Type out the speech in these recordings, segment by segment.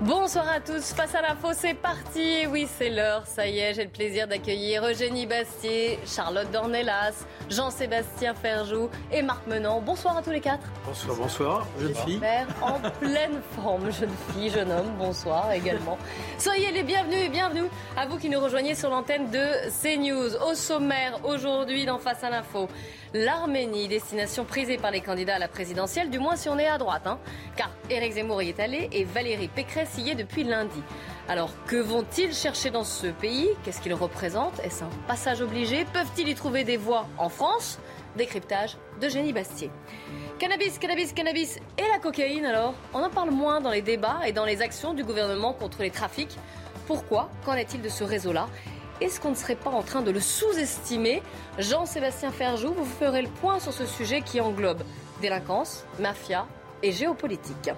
Bonsoir à tous, face à l'info, c'est parti. Oui, c'est l'heure, ça y est, j'ai le plaisir d'accueillir Eugénie Bastier, Charlotte Dornelas, Jean-Sébastien Ferjou et Marc Menant. Bonsoir à tous les quatre. Bonsoir, bonsoir, jeune fille. En pleine forme, jeune fille, jeune homme, bonsoir également. Soyez les bienvenus et bienvenue à vous qui nous rejoignez sur l'antenne de CNews. Au sommaire, aujourd'hui, dans Face à l'info, l'Arménie, destination prisée par les candidats à la présidentielle, du moins si on est à droite, hein, car Éric Zemmour y est allé et Valérie Pécresse y est depuis lundi. Alors, que vont-ils chercher dans ce pays? Qu'est-ce qu'ils représentent? Est-ce un passage obligé? Peuvent-ils y trouver des voix en France? Décryptage de Génie Bastier. Cannabis, cannabis, cannabis et la cocaïne alors? On en parle moins dans les débats et dans les actions du gouvernement contre les trafics. Pourquoi? Qu'en est-il de ce réseau-là? Est-ce qu'on ne serait pas en train de le sous-estimer? Jean-Sébastien Ferjou, vous ferez le point sur ce sujet qui englobe délinquance, mafia et géopolitique.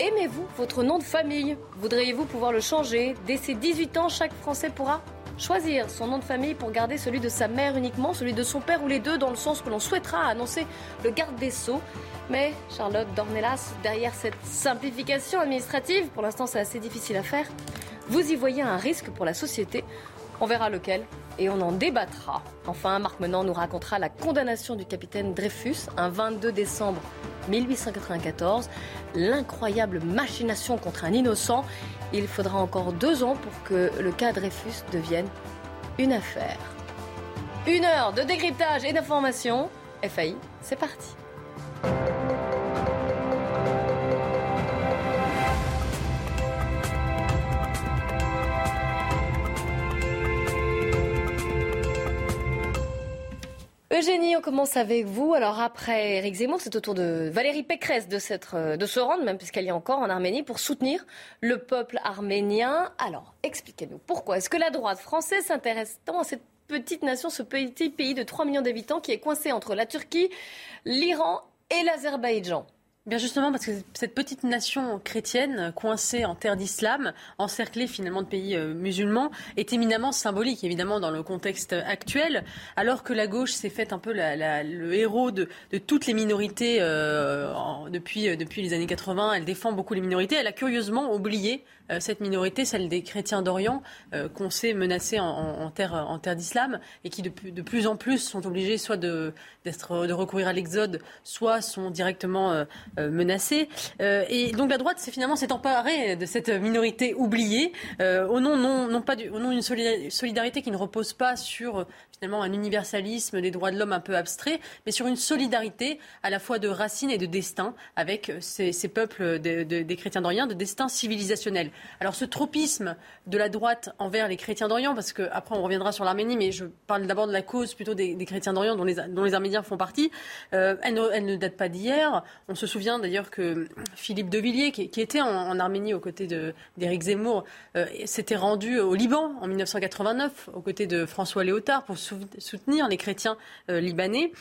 Aimez-vous votre nom de famille? Voudriez-vous pouvoir le changer? Dès ses 18 ans, chaque Français pourra choisir son nom de famille pour garder celui de sa mère uniquement, celui de son père ou les deux, dans le sens que l'on souhaitera annoncer le garde des Sceaux. Mais Charlotte Dornelas, derrière cette simplification administrative, pour l'instant c'est assez difficile à faire, vous y voyez un risque pour la société on verra lequel et on en débattra. Enfin, Marc Menant nous racontera la condamnation du capitaine Dreyfus un 22 décembre 1894, l'incroyable machination contre un innocent. Il faudra encore deux ans pour que le cas Dreyfus devienne une affaire. Une heure de décryptage et d'information. FAI, c'est parti. Eugénie, on commence avec vous. Alors après Eric Zemmour, c'est au tour de Valérie Pécresse de, euh, de se rendre, même puisqu'elle est encore en Arménie, pour soutenir le peuple arménien. Alors, expliquez-nous pourquoi est-ce que la droite française s'intéresse tant à cette petite nation, ce petit pays de 3 millions d'habitants qui est coincé entre la Turquie, l'Iran et l'Azerbaïdjan? Bien justement parce que cette petite nation chrétienne coincée en terre d'islam, encerclée finalement de pays euh, musulmans, est éminemment symbolique évidemment dans le contexte actuel, alors que la gauche s'est faite un peu le héros de, toutes les minorités euh, depuis, euh, depuis les années 80. Elle défend beaucoup les minorités. Elle a curieusement oublié cette minorité, celle des chrétiens d'Orient, qu'on sait menacés en, terre, en d'islam et qui de, de, plus en plus sont obligés soit de, de recourir à l'exode, soit sont directement euh, menacés. et donc la droite, c'est finalement s'est emparée de cette minorité oubliée au nom non, non pas du, au nom d'une solidarité qui ne repose pas sur finalement un universalisme des droits de l'homme un peu abstrait, mais sur une solidarité à la fois de racines et de destin avec ces, ces peuples des chrétiens d'Orient, de destin civilisationnel. Alors ce tropisme de la droite envers les chrétiens d'Orient, parce qu'après on reviendra sur l'Arménie, mais je parle d'abord de la cause plutôt des, chrétiens d'Orient dont les, Arméniens font partie, euh, elle, ne, date pas d'hier. On se souvient d'ailleurs que Philippe de Villiers, qui, était en, Arménie aux côtés d'Éric Zemmour, euh, s'était rendu au Liban en 1989 aux côtés de François Léotard pour soutenir les chrétiens euh, libanais.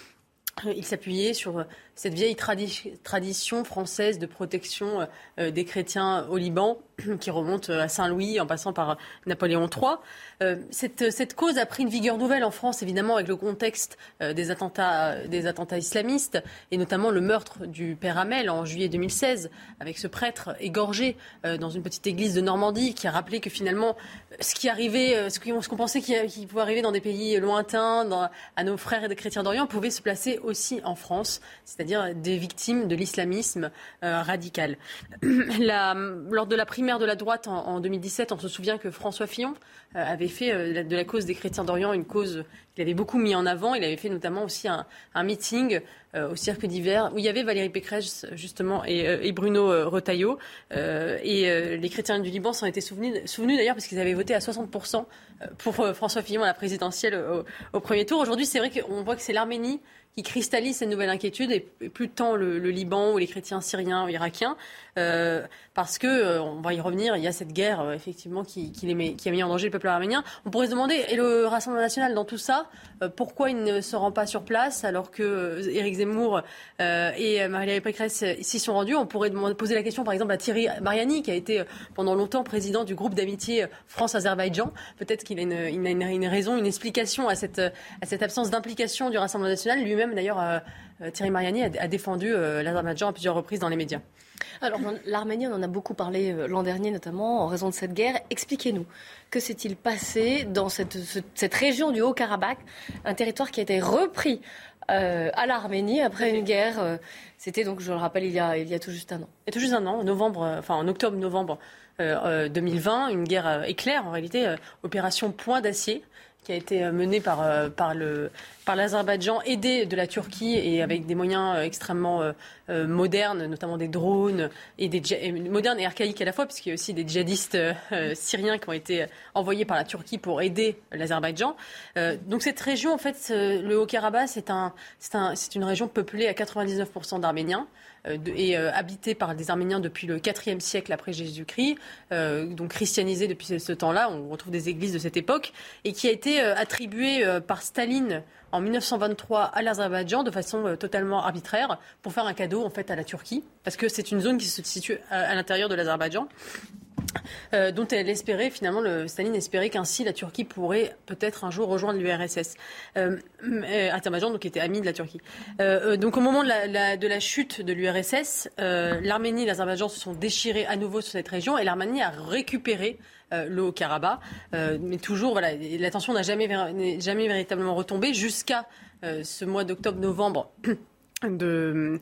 Il s'appuyait sur cette vieille tradition française de protection des chrétiens au Liban qui remonte à Saint-Louis en passant par Napoléon III. Euh, cette, cause a pris une vigueur nouvelle en France, évidemment, avec le contexte euh, des, attentats, islamistes, et notamment le meurtre du père Hamel en juillet 2016, avec ce prêtre égorgé euh, dans une petite église de Normandie, qui a rappelé que finalement, ce qui arrivait, ce qu'on pensait qu'il pouvait arriver dans des pays lointains, à nos frères et des chrétiens d'Orient, pouvait se placer aussi en France, des victimes de l'islamisme radical. La, lors de la primaire de la droite en, 2017, on se souvient que François Fillon euh, avait fait euh, de la cause des chrétiens d'Orient une cause qu'il avait beaucoup mis en avant. Il avait fait notamment aussi un, meeting euh, au Cirque d'hiver où il y avait Valérie Pécresse justement et, Bruno Retailleau. et les chrétiens du Liban s'en étaient souvenus, souvenus d'ailleurs parce qu'ils avaient voté à 60% pour François Fillon à la présidentielle au, au premier tour. Aujourd'hui, c'est vrai qu'on voit que c'est l'Arménie qui cristallise cette nouvelle inquiétude, et plus tant le, Liban ou les chrétiens syriens ou irakiens, euh, parce que, euh, on va y revenir, il y a cette guerre, euh, effectivement, qui, les qui, a mis en danger le peuple arménien. On pourrait se demander, et le Rassemblement national dans tout ça, pourquoi il ne se rend pas sur place alors que Éric Zemmour et Marie-Léa Pécresse s'y sont rendus On pourrait poser la question, par exemple, à Thierry Mariani, qui a été pendant longtemps président du groupe d'amitié France-Azerbaïdjan. Peut-être qu'il a, une, a une, une, raison, une explication à cette, à cette absence d'implication du Rassemblement national. Lui-même, d'ailleurs, Thierry Mariani a, a défendu l'Azerbaïdjan à plusieurs reprises dans les médias. Alors, l'Arménie, on en a beaucoup parlé euh, l'an dernier, notamment en raison de cette guerre. Expliquez-nous, que s'est-il passé dans cette, cette région du Haut-Karabakh, un territoire qui a été repris euh, à l'Arménie après une guerre euh, C'était donc, je le rappelle, il y, a, il y a tout juste un an. Il y a tout juste un an, en, novembre, enfin, en octobre-novembre 2020, une guerre éclair, en réalité, opération Point d'Acier qui a été euh, menée par, euh, par, le, par l'Azerbaïdjan, aidé de la Turquie et avec des moyens euh, extrêmement modernes, notamment des drones, et des modernes et archaïques à la fois, puisqu'il y a aussi des djihadistes syriens qui ont été envoyés par la Turquie pour aider l'Azerbaïdjan. donc cette région, en fait, le Haut-Karabakh, c'est, un, c'est, un, c'est une région peuplée à 99% d'Arméniens. Euh, et euh, habité par des Arméniens depuis le IVe siècle après Jésus-Christ, euh, donc christianisé depuis ce temps-là. On retrouve des églises de cette époque et qui a été attribué par Staline en 1923 à l'Azerbaïdjan de façon totalement arbitraire pour faire un cadeau en fait à la Turquie parce que c'est une zone qui se situe à l'intérieur de l'Azerbaïdjan euh, dont elle espérait, finalement, le, Staline espérait qu'ainsi la Turquie pourrait peut-être un jour rejoindre l'URSS. Euh, euh donc, était ami de la Turquie. Euh, donc, au moment de la, de la chute de l'URSS, l'Arménie et l'Azerbaïdjan se sont déchirés à nouveau sur cette région et l'Arménie a récupéré le Haut-Karabakh. mais toujours, voilà, la n'a jamais, véritablement retombé jusqu'à ce mois d'octobre-novembre de,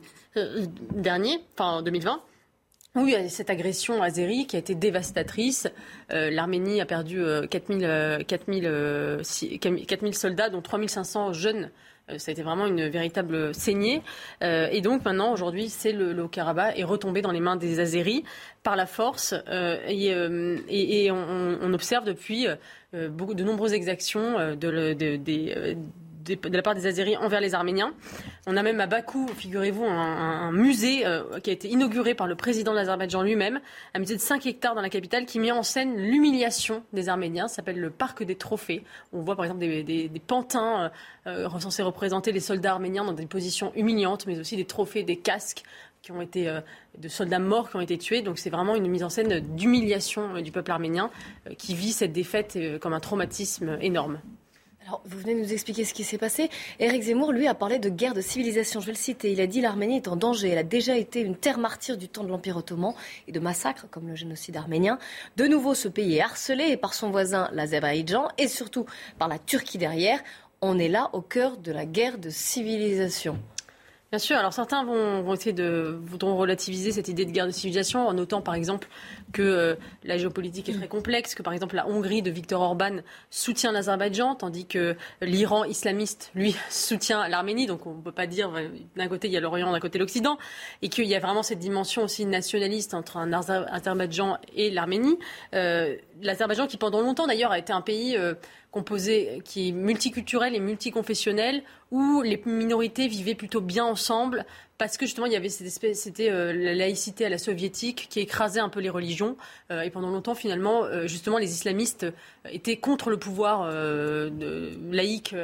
dernier, enfin 2020. Oui, cette agression azérie qui a été dévastatrice. Euh, L'Arménie a perdu 4000, 4000, 4000 soldats, dont 3500 jeunes. Euh, ça a été vraiment une véritable saignée. Euh, et donc maintenant, aujourd'hui, c'est le, Haut-Karabakh est retombé dans les mains des Azéris par la force. et, et, on, observe depuis de nombreuses exactions de, de, des de la part des Azéris envers les Arméniens. On a même à Bakou, figurez-vous, un, musée euh, qui a été inauguré par le président de l'Azerbaïdjan lui-même, un musée de 5 hectares dans la capitale qui met en scène l'humiliation des Arméniens. Ça s'appelle le Parc des Trophées. On voit par exemple des, pantins euh, euh, censés représenter les soldats arméniens dans des positions humiliantes, mais aussi des trophées, des casques qui ont été de soldats morts qui ont été tués. Donc c'est vraiment une mise en scène d'humiliation du peuple arménien qui vit cette défaite comme un traumatisme énorme. Alors, vous venez de nous expliquer ce qui s'est passé. Éric Zemmour, lui, a parlé de guerre de civilisation. Je vais le citer. Il a dit l'Arménie est en danger. Elle a déjà été une terre martyre du temps de l'Empire ottoman et de massacres comme le génocide arménien. De nouveau, ce pays est harcelé par son voisin, l'Azerbaïdjan, et surtout par la Turquie derrière. On est là au cœur de la guerre de civilisation. Bien sûr. Alors certains vont, essayer de voudront relativiser cette idée de guerre de civilisation en notant par exemple que euh, la géopolitique est très complexe, que par exemple la Hongrie de Viktor Orban soutient l'Azerbaïdjan, tandis que l'Iran islamiste lui soutient l'Arménie. Donc on ne peut pas dire euh, d'un côté il y a l'Orient, d'un côté l'Occident, et qu'il y a vraiment cette dimension aussi nationaliste entre un Azerbaïdjan et l'Arménie. Euh, L'Azerbaïdjan qui pendant longtemps d'ailleurs a été un pays composé, qui est multiculturel et multiconfessionnel, où les minorités vivaient plutôt bien ensemble, parce que justement il y avait cette espèce, c'était euh, la laïcité à la soviétique qui écrasait un peu les religions. Euh, et pendant longtemps, finalement, euh, justement, les islamistes étaient contre le pouvoir laïque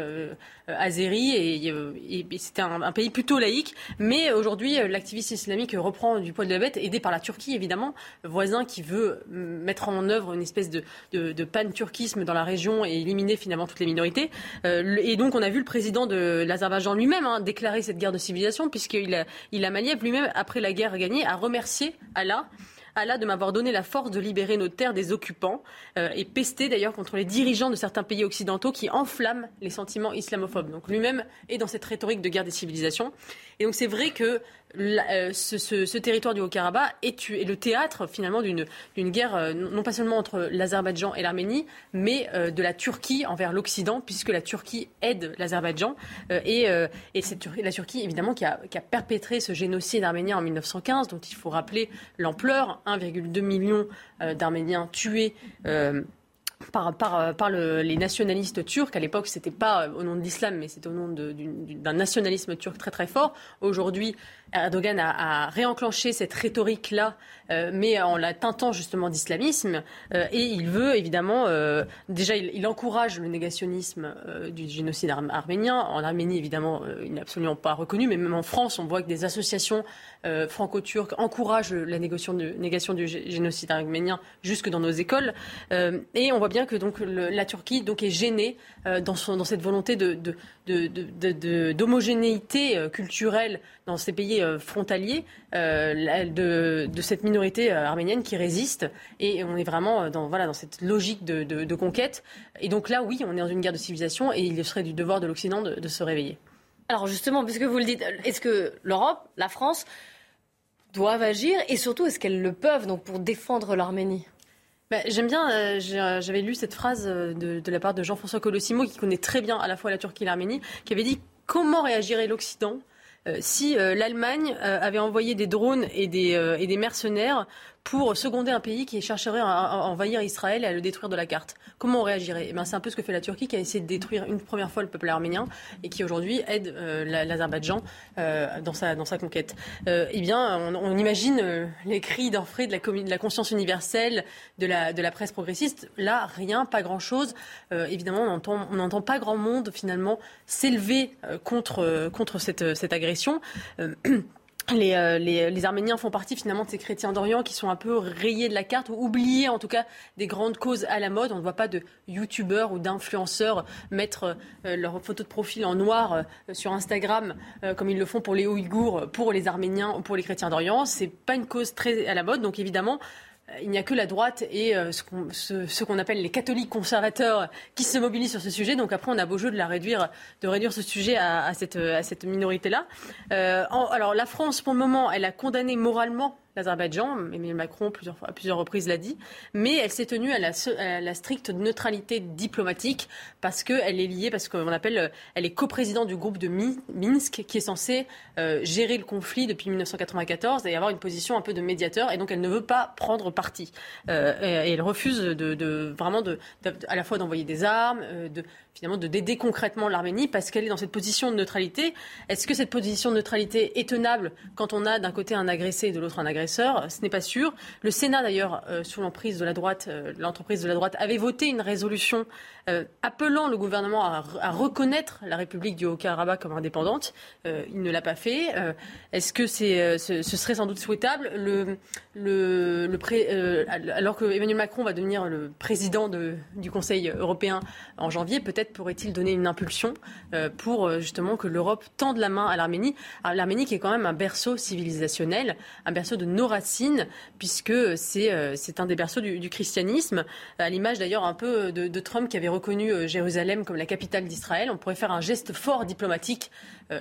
azéri et, c'était un, pays plutôt laïque. Mais aujourd'hui, l'activiste islamique reprend du poil de la bête, aidé par la Turquie évidemment, voisin qui veut mettre en œuvre une espèce de, de, pan-turquisme dans la région et éliminer finalement toutes les minorités. et donc, on a vu le président de l'Azerbaïdjan lui-même hein, déclarer cette guerre de civilisation puisqu'il a il a Maliev lui-même, après la guerre gagnée, a remercié Allah Allah de m'avoir donné la force de libérer nos terres des occupants euh, et pesté d'ailleurs contre les dirigeants de certains pays occidentaux qui enflamment les sentiments islamophobes. Donc lui-même est dans cette rhétorique de guerre des civilisations. Et donc c'est vrai que euh, ce, territoire du Haut-Karabakh est, le théâtre finalement d'une guerre euh, non pas seulement entre l'Azerbaïdjan et l'Arménie, mais euh, de la Turquie envers l'Occident, puisque la Turquie aide l'Azerbaïdjan. Et, et la Turquie évidemment qui a, qui a, perpétré ce génocide arménien en 1915, dont il faut rappeler l'ampleur 1,2 million d'Arméniens tués par, par, par les nationalistes turcs. À l'époque, c'était pas au nom de l'islam, mais c'était au nom d'un nationalisme turc très très fort. Aujourd'hui, Erdogan a, a, réenclenché cette rhétorique-là, euh, mais en la teintant justement d'islamisme. Euh, et il veut évidemment, euh, déjà, il, il, encourage le négationnisme euh, du génocide arménien. En Arménie, évidemment, euh, il n'est absolument pas reconnu, mais même en France, on voit que des associations franco-turques encouragent la négation, de, négation du génocide arménien jusque dans nos écoles. et on voit bien que donc le, la Turquie donc est gênée dans, son, dans cette volonté de, de d'homogénéité euh, culturelle dans ces pays euh, frontaliers euh, de, cette minorité arménienne qui résiste. Et on est vraiment dans, voilà, dans cette logique de, conquête. Et donc là, oui, on est dans une guerre de civilisation et il serait du devoir de l'Occident de, se réveiller. Alors justement, puisque vous le dites, est-ce que l'Europe, la France, doivent agir et surtout est-ce qu'elles le peuvent donc pour défendre l'Arménie? Bah, j'aime bien, euh, euh, j'avais lu cette phrase euh, de, la part de Jean-François Colossimo, qui connaît très bien à la fois la Turquie et l'Arménie, qui avait dit comment réagirait l'Occident si l'Allemagne avait envoyé des drones et des, et des mercenaires pour seconder un pays qui chercherait à, envahir Israël et à le détruire de la carte. Comment on réagirait? Eh ben, C'est un peu ce que fait la Turquie qui a essayé de détruire une première fois le peuple arménien et qui aujourd'hui aide euh, l'Azerbaïdjan euh, dans, sa, dans sa conquête. Euh, eh bien, on, imagine les cris d'orfraie de de la conscience universelle, de la, de la presse progressiste. Là, rien, pas grand-chose. évidemment, on n'entend pas grand monde finalement s'élever contre, contre cette, cette agression. Euh, les, les, Arméniens font partie finalement de ces chrétiens d'Orient qui sont un peu rayés de la carte ou oubliés en tout cas des grandes causes à la mode. On ne voit pas de youtubeurs ou d'influenceurs mettre euh, leur photo de profil en noir euh, sur Instagram comme ils le font pour les Ouïghours, pour les Arméniens ou pour les chrétiens d'Orient. C'est pas une cause très à la mode. Donc évidemment, il n'y a que la droite et euh, ce qu'on appelle les catholiques conservateurs qui se mobilisent sur ce sujet. Donc après, on a beau jeu de la réduire, de réduire ce sujet à, cette, à cette minorité-là. Euh, alors la France, pour le moment, elle a condamné moralement l'Azerbaïdjan, Emmanuel Macron plusieurs à plusieurs reprises l'a dit, mais elle s'est tenue à la, stricte neutralité diplomatique parce qu'elle est liée, parce qu'on appelle, elle est coprésidente du groupe de Minsk qui est censé euh, gérer le conflit depuis 1994 et avoir une position un peu de médiateur, et donc elle ne veut pas prendre parti. Euh, elle refuse de, vraiment de, à la fois d'envoyer des armes, euh, de finalement de d'aider concrètement l'Arménie parce qu'elle est dans cette position de neutralité. Est-ce que cette position de neutralité est tenable quand on a d'un côté un agressé et de l'autre un agresseur? Ce n'est pas sûr. Le Sénat d'ailleurs, euh, sous l'emprise de la droite, euh, l'entreprise de la droite, avait voté une résolution euh, appelant le gouvernement à, reconnaître la République du Haut-Karabakh comme indépendante. il ne l'a pas fait. Est-ce que c'est, ce, serait sans doute souhaitable? Le, le, le alors que Emmanuel Macron va devenir le président de, du Conseil européen en janvier, peut-être pourrait-il donner une impulsion euh, pour euh, justement que l'Europe tende la main à l'Arménie. L'Arménie qui est quand même un berceau civilisationnel, un berceau de nos racines, puisque c'est euh, c'est un des berceaux du, christianisme, à l'image d'ailleurs un peu de, Trump qui avait reconnu Jérusalem comme la capitale d'Israël. On pourrait faire un geste fort diplomatique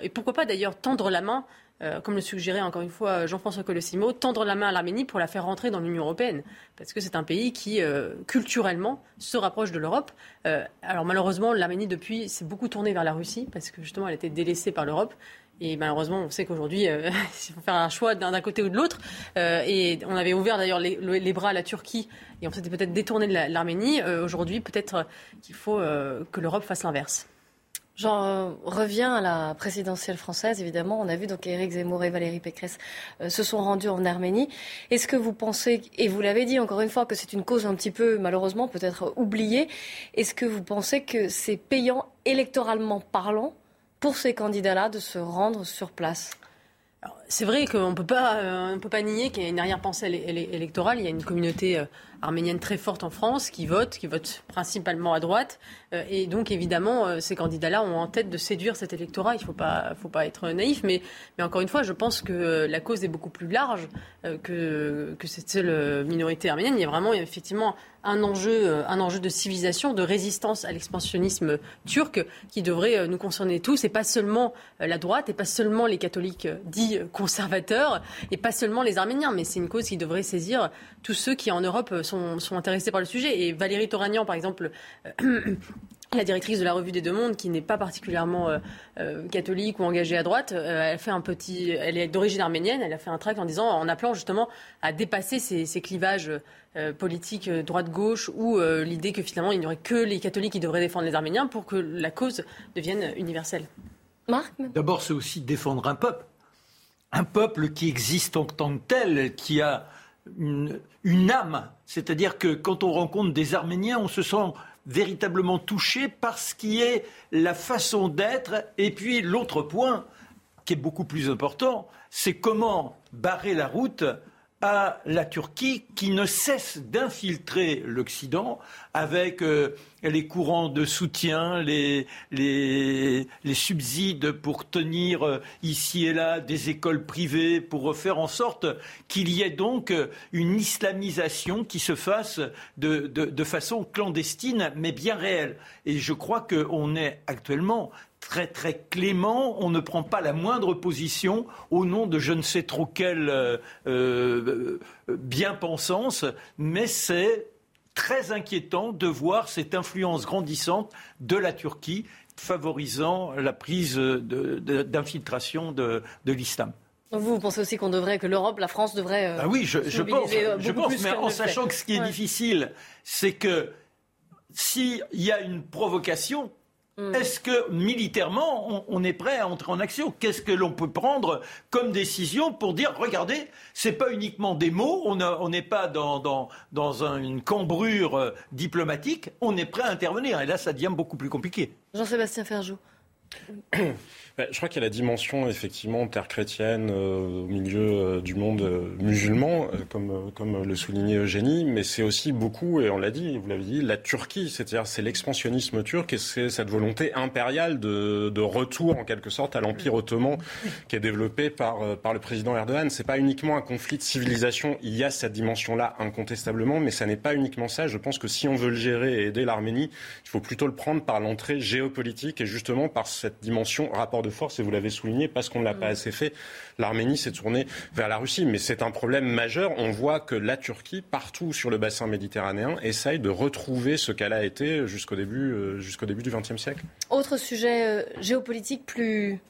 et pourquoi pas d'ailleurs tendre la main euh, comme le suggérait encore une fois Jean-François Colossimo, tendre la main à l'Arménie pour la faire rentrer dans l'Union européenne. Parce que c'est un pays qui, euh, culturellement, se rapproche de l'Europe. Euh, alors malheureusement, l'Arménie, depuis, s'est beaucoup tournée vers la Russie, parce que justement, elle été délaissée par l'Europe. Et malheureusement, on sait qu'aujourd'hui, il faut faire un choix d'un côté ou de l'autre. et on avait ouvert d'ailleurs les, bras à la Turquie et on s'était peut-être détourné de l'Arménie. aujourd'hui, peut-être qu'il faut que l'Europe fasse l'inverse. J'en reviens à la présidentielle française, évidemment. On a vu donc Éric Zemmour et Valérie Pécresse euh, se sont rendus en Arménie. Est-ce que vous pensez, et vous l'avez dit encore une fois, que c'est une cause un petit peu, malheureusement, peut-être oubliée, est-ce que vous pensez que c'est payant électoralement parlant pour ces candidats-là de se rendre sur place? C'est vrai qu'on ne peut pas, euh, nier qu'il y a une arrière-pensée électorale. Il y a une communauté euh, arménienne très forte en France qui vote, qui vote principalement à droite. Euh, et donc, évidemment, euh, ces candidats-là ont en tête de séduire cet électorat. Il ne faut pas, faut pas être naïf. Mais, mais encore une fois, je pense que la cause est beaucoup plus large que, que cette seule minorité arménienne. Il y a vraiment, effectivement, un enjeu, un enjeu de civilisation, de résistance à l'expansionnisme turc qui devrait nous concerner tous et pas seulement la droite et pas seulement les catholiques dits conservateurs et pas seulement les Arméniens. Mais c'est une cause qui devrait saisir tous ceux qui en Europe intéressés par le sujet. Et Valérie Toragnan, par exemple, euh, la directrice de la revue des Deux Mondes, qui n'est pas particulièrement euh, euh, catholique ou engagée à droite, elle fait un petit, elle est d'origine arménienne, elle a fait un tract en disant, en appelant justement à dépasser ces, clivages politiques droite-gauche ou l'idée que finalement il n'y aurait que les catholiques qui devraient défendre les Arméniens pour que la cause devienne universelle. Marc? D'abord, c'est aussi défendre un peuple, un peuple qui existe en tant que tel, qui a une, âme. C'est-à-dire que quand on rencontre des Arméniens, on se sent véritablement touché par ce qui est la façon d'être. Et puis l'autre point, qui est beaucoup plus important, c'est comment barrer la route à la Turquie qui ne cesse d'infiltrer l'Occident avec euh, les courants de soutien, les, subsides pour tenir euh, ici et là des écoles privées, pour faire en sorte qu'il y ait donc euh, une islamisation qui se fasse de, de façon clandestine mais bien réelle. Et je crois qu'on est actuellement très très clément, on ne prend pas la moindre position au nom de je ne sais trop quelle euh, euh, bien-pensance, mais c'est très inquiétant de voir cette influence grandissante de la Turquie favorisant la prise d'infiltration de, l'islam. Vous, pensez aussi qu'on devrait, que l'Europe, la France devrait. Euh, ah oui, je, pense, je pense mais en sachant que ce qui est difficile, c'est que s'il y a une provocation, Mm. Est-ce que militairement, on, est prêt à entrer en action? Qu'est-ce que l'on peut prendre comme décision pour dire, regardez, c'est pas uniquement des mots, on n'est pas dans, une cambrure euh, diplomatique, on est prêt à intervenir. Et là, ça devient beaucoup plus compliqué. Jean-Sébastien Ferjou. Je crois qu'il y a la dimension, effectivement, terre chrétienne euh, au milieu euh, du monde euh, musulman, comme, comme le soulignait Eugénie, mais c'est aussi beaucoup, et on l'a dit, vous l'avez dit, la Turquie, c'est-à-dire c'est l'expansionnisme turc et c'est cette volonté impériale de, de, retour, en quelque sorte, à l'Empire ottoman qui est développé par, par le président Erdogan. C'est pas uniquement un conflit de civilisation, il y a cette dimension-là, incontestablement, mais ça n'est pas uniquement ça. Je pense que si on veut le gérer et aider l'Arménie, il faut plutôt le prendre par l'entrée géopolitique et justement par cette dimension rapport de force, et vous l'avez souligné, parce qu'on ne l'a pas mm. assez fait. L'Arménie s'est tournée vers la Russie, mais c'est un problème majeur. On voit que la Turquie, partout sur le bassin méditerranéen, essaye de retrouver ce qu'elle a été jusqu'au début, euh, jusqu'au début du XXe siècle. Autre sujet euh, géopolitique plus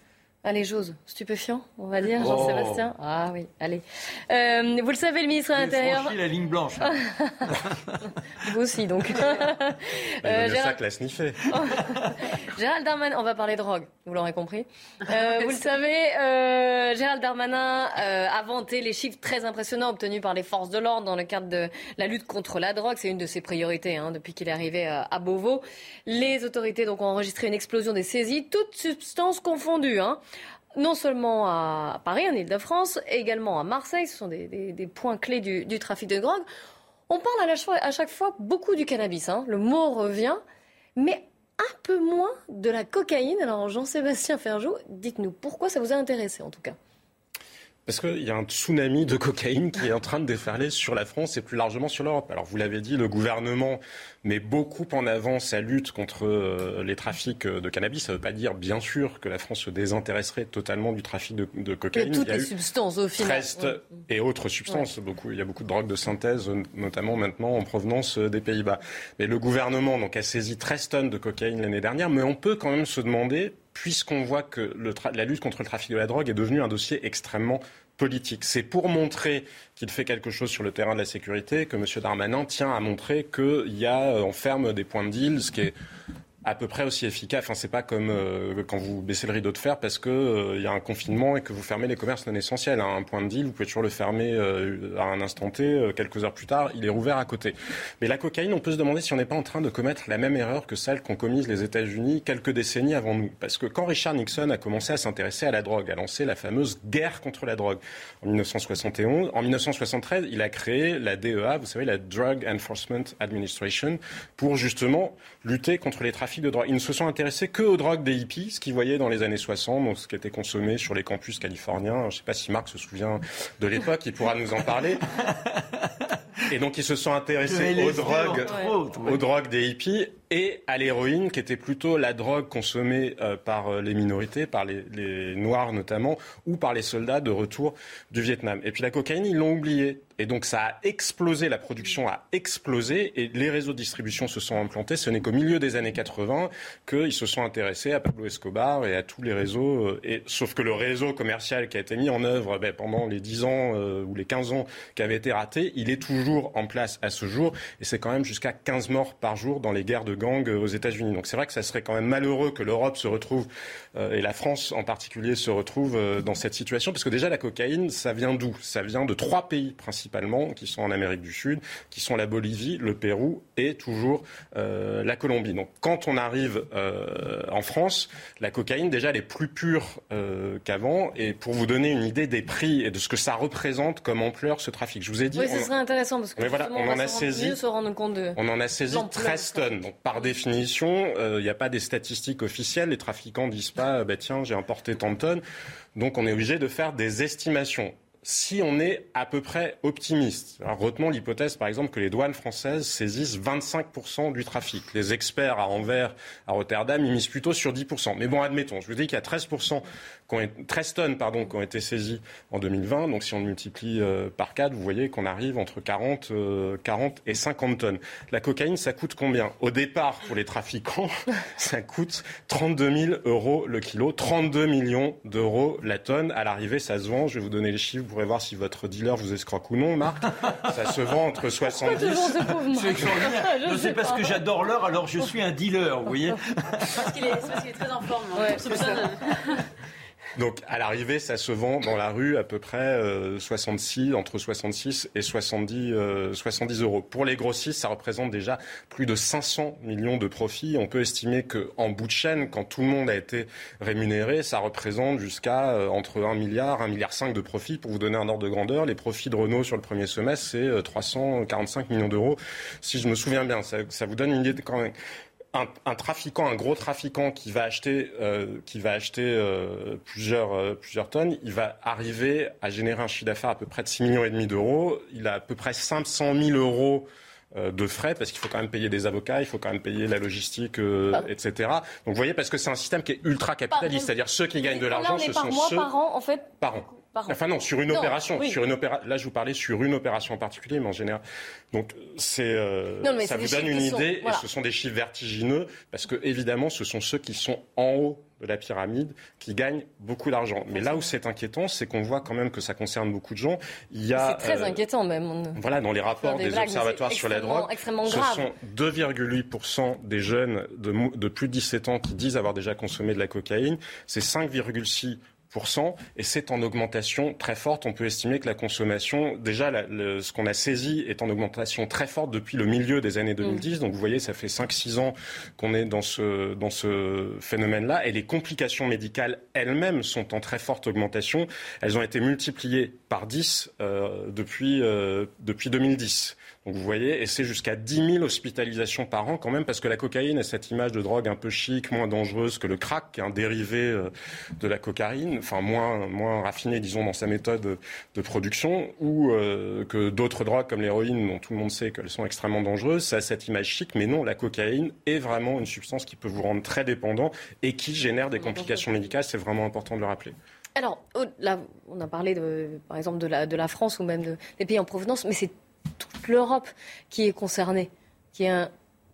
Allez, j'ose, stupéfiant, on va dire, Jean-Sébastien. Oh. Ah oui, allez. Euh, vous le savez, le ministre de l'Intérieur. la ligne blanche. vous aussi, donc. euh, Gérald... sac l'a sniffé. Gérald Darmanin, on va parler drogue, vous l'aurez compris. Euh, vous le savez, euh, Gérald Darmanin euh, a vanté les chiffres très impressionnants obtenus par les forces de l'ordre dans le cadre de la lutte contre la drogue. C'est une de ses priorités hein, depuis qu'il est arrivé à Beauvau. Les autorités donc, ont enregistré une explosion des saisies, toutes substances confondues. Hein non seulement à Paris, en Ile-de-France, également à Marseille. Ce sont des, points clés du, trafic de drogue. On parle à, chaque fois beaucoup du cannabis. Hein. Le mot revient, mais un peu moins de la cocaïne. Alors Jean-Sébastien Ferjou, dites-nous pourquoi ça vous a intéressé en tout cas. Parce qu'il y a un tsunami de cocaïne qui est en train de déferler sur la France et plus largement sur l'Europe. Alors vous l'avez dit, le gouvernement met beaucoup en avant sa lutte contre euh, les trafics de cannabis. Ça ne veut pas dire, bien sûr, que la France se désintéresserait totalement du trafic de, cocaïne. toutes les substances au final. et autres substances. Beaucoup, il y a beaucoup de drogues de synthèse, notamment maintenant en provenance euh, des Pays-Bas. Mais le gouvernement donc, a saisi 13 tonnes de cocaïne l'année dernière. Mais on peut quand même se demander puisqu'on voit que la lutte contre le trafic de la drogue est devenue un dossier extrêmement politique. C'est pour montrer qu'il fait quelque chose sur le terrain de la sécurité que M. Darmanin tient à montrer qu'il y a, on ferme des points de deal, ce qui est à peu près aussi efficace. Enfin, c'est pas comme euh, quand vous baissez le rideau de fer parce que euh, il y a un confinement et que vous fermez les commerces non essentiels. Hein. Un point de deal, vous pouvez toujours le fermer euh, à un instant T. quelques heures plus tard, il est rouvert à côté. Mais la cocaïne, on peut se demander si on n'est pas en train de commettre la même erreur que celle qu'ont commise les États-Unis quelques décennies avant nous. Parce que quand Richard Nixon a commencé à s'intéresser à la drogue, a lancé la fameuse guerre contre la drogue en 1971, en 1973, il a créé la DEA, vous savez, la Drug Enforcement Administration, pour justement lutter contre les trafics de drogue. Ils ne se sont intéressés que aux drogues des hippies, ce qu'ils voyaient dans les années 60, donc ce qui était consommé sur les campus californiens. Je ne sais pas si Marc se souvient de l'époque, il pourra nous en parler. Et donc ils se sont intéressés aux drogues, aux drogues des hippies et à l'héroïne, qui était plutôt la drogue consommée euh, par euh, les minorités, par les, Noirs notamment, ou par les soldats de retour du Vietnam. Et puis la cocaïne, ils l'ont oublié. Et donc ça a explosé, la production a explosé et les réseaux de distribution se sont implantés. Ce n'est qu'au milieu des années 80 qu'ils se sont intéressés à Pablo Escobar et à tous les réseaux. Euh, sauf que le réseau commercial qui a été mis en œuvre ben, pendant les 10 ans ou les 15 ans qui avaient été ratés, il est toujours en place à ce jour. Et c'est quand même jusqu'à 15 morts par jour dans les guerres de gangs aux États-Unis. Donc c'est vrai que ça serait quand même malheureux que l'Europe se retrouve, et la France en particulier, se retrouve dans cette situation. Parce que déjà, la cocaïne, ça vient d'où? Ça vient de trois pays principalement, qui sont en Amérique du Sud, qui sont la Bolivie, le Pérou et toujours euh, la Colombie. Donc quand on arrive euh, en France, la cocaïne, déjà, elle est plus pure euh, qu'avant. Et pour vous donner une idée des prix et de ce que ça représente comme ampleur, ce trafic, je vous ai dit... Oui, ce serait intéressant parce que voilà, on, en a saisi, se rendre compte de on en a saisi 13 tonnes. Donc par définition, il n'y a pas des statistiques officielles. Les trafiquants disent pas, bah, tiens, j'ai importé tant de tonnes. Donc on est obligé de faire des estimations si on est à peu près optimiste, alors retenons l'hypothèse par exemple que les douanes françaises saisissent 25% du trafic. Les experts à Anvers, à Rotterdam, ils misent plutôt sur 10%. Mais bon, admettons, je vous dis qu'il y a 13%, 13 tonnes pardon, qui ont été saisies en 2020. Donc si on multiplie euh, par 4, vous voyez qu'on arrive entre 40, 40 euh, et 50 tonnes. La cocaïne, ça coûte combien? Au départ, pour les trafiquants, ça coûte 32 000 euros le kilo, 32 millions d'euros la tonne. À l'arrivée, ça se vend. Je vais vous donner les chiffres pourrez voir si votre dealer vous escroque ou non, Marc. Ça se vend entre 70. C'est parce que j'adore l'heure, alors je suis un dealer, vous voyez. Parce qu'il est, est, très en forme. Hein. Ouais, donc à l'arrivée, ça se vend dans la rue à peu près 66, euh, entre 66 et 70, 70 euh, euros. Pour les grossistes, ça représente déjà plus de 500 millions de profits. On peut estimer qu'en bout de chaîne, quand tout le monde a été rémunéré, ça représente jusqu'à euh, entre 1 milliard, 1 milliard 5 de profits. Pour vous donner un ordre de grandeur, les profits de Renault sur le premier semestre, c'est 345 millions d'euros. Si je me souviens bien, ça, ça vous donne une idée de quand même un, trafiquant, un gros trafiquant qui va acheter, euh, qui va acheter euh, plusieurs, euh, plusieurs tonnes, il va arriver à générer un chiffre d'affaires à peu près de 6 millions et demi d'euros. Il a à peu près 500 000 euros de frais parce qu'il faut quand même payer des avocats, il faut quand même payer la logistique, etc. Donc vous voyez, parce que c'est un système qui est ultra capitaliste, c'est-à-dire ceux qui gagnent de l'argent, ce sont ceux par an, en fait. Par an. Enfin non, sur une opération. Sur une opéra... Là, je vous parlais sur une opération en particulier, mais en général. Donc, c'est, euh, ça vous donne une idée, et ce sont des chiffres vertigineux, parce que évidemment, ce sont ceux qui sont en haut de la pyramide qui gagnent beaucoup d'argent. Mais là où c'est inquiétant, c'est qu'on voit quand même que ça concerne beaucoup de gens. Il y a, c'est très euh, inquiétant même. Voilà, dans les rapports des, observatoires sur la drogue, ce sont 2,8% des jeunes de, de plus de 17 ans qui disent avoir déjà consommé de la cocaïne. C'est 5,6 et c'est en augmentation très forte. On peut estimer que la consommation, déjà, ce qu'on a saisi est en augmentation très forte depuis le milieu des années 2010. Mm. Donc vous voyez, ça fait 5-6 ans qu'on est dans ce, dans ce phénomène-là. Et les complications médicales elles-mêmes sont en très forte augmentation. Elles ont été multipliées par 10 euh, depuis, euh, depuis 2010. Donc vous voyez, et c'est jusqu'à 10 000 hospitalisations par an quand même, parce que la cocaïne a cette image de drogue un peu chic, moins dangereuse que le crack, qui est un dérivé euh, de la cocaïne, enfin moins, moins raffiné, disons, dans sa méthode de production, ou euh, que d'autres drogues comme l'héroïne, dont tout le monde sait qu'elles sont extrêmement dangereuses, ça a cette image chic, mais non, la cocaïne est vraiment une substance qui peut vous rendre très dépendant et qui génère des complications médicales, c'est vraiment important de le rappeler. Alors, là, on a parlé, par exemple, de la France ou même des pays en provenance, mais c'est toute l'Europe qui est concernée, qui est un,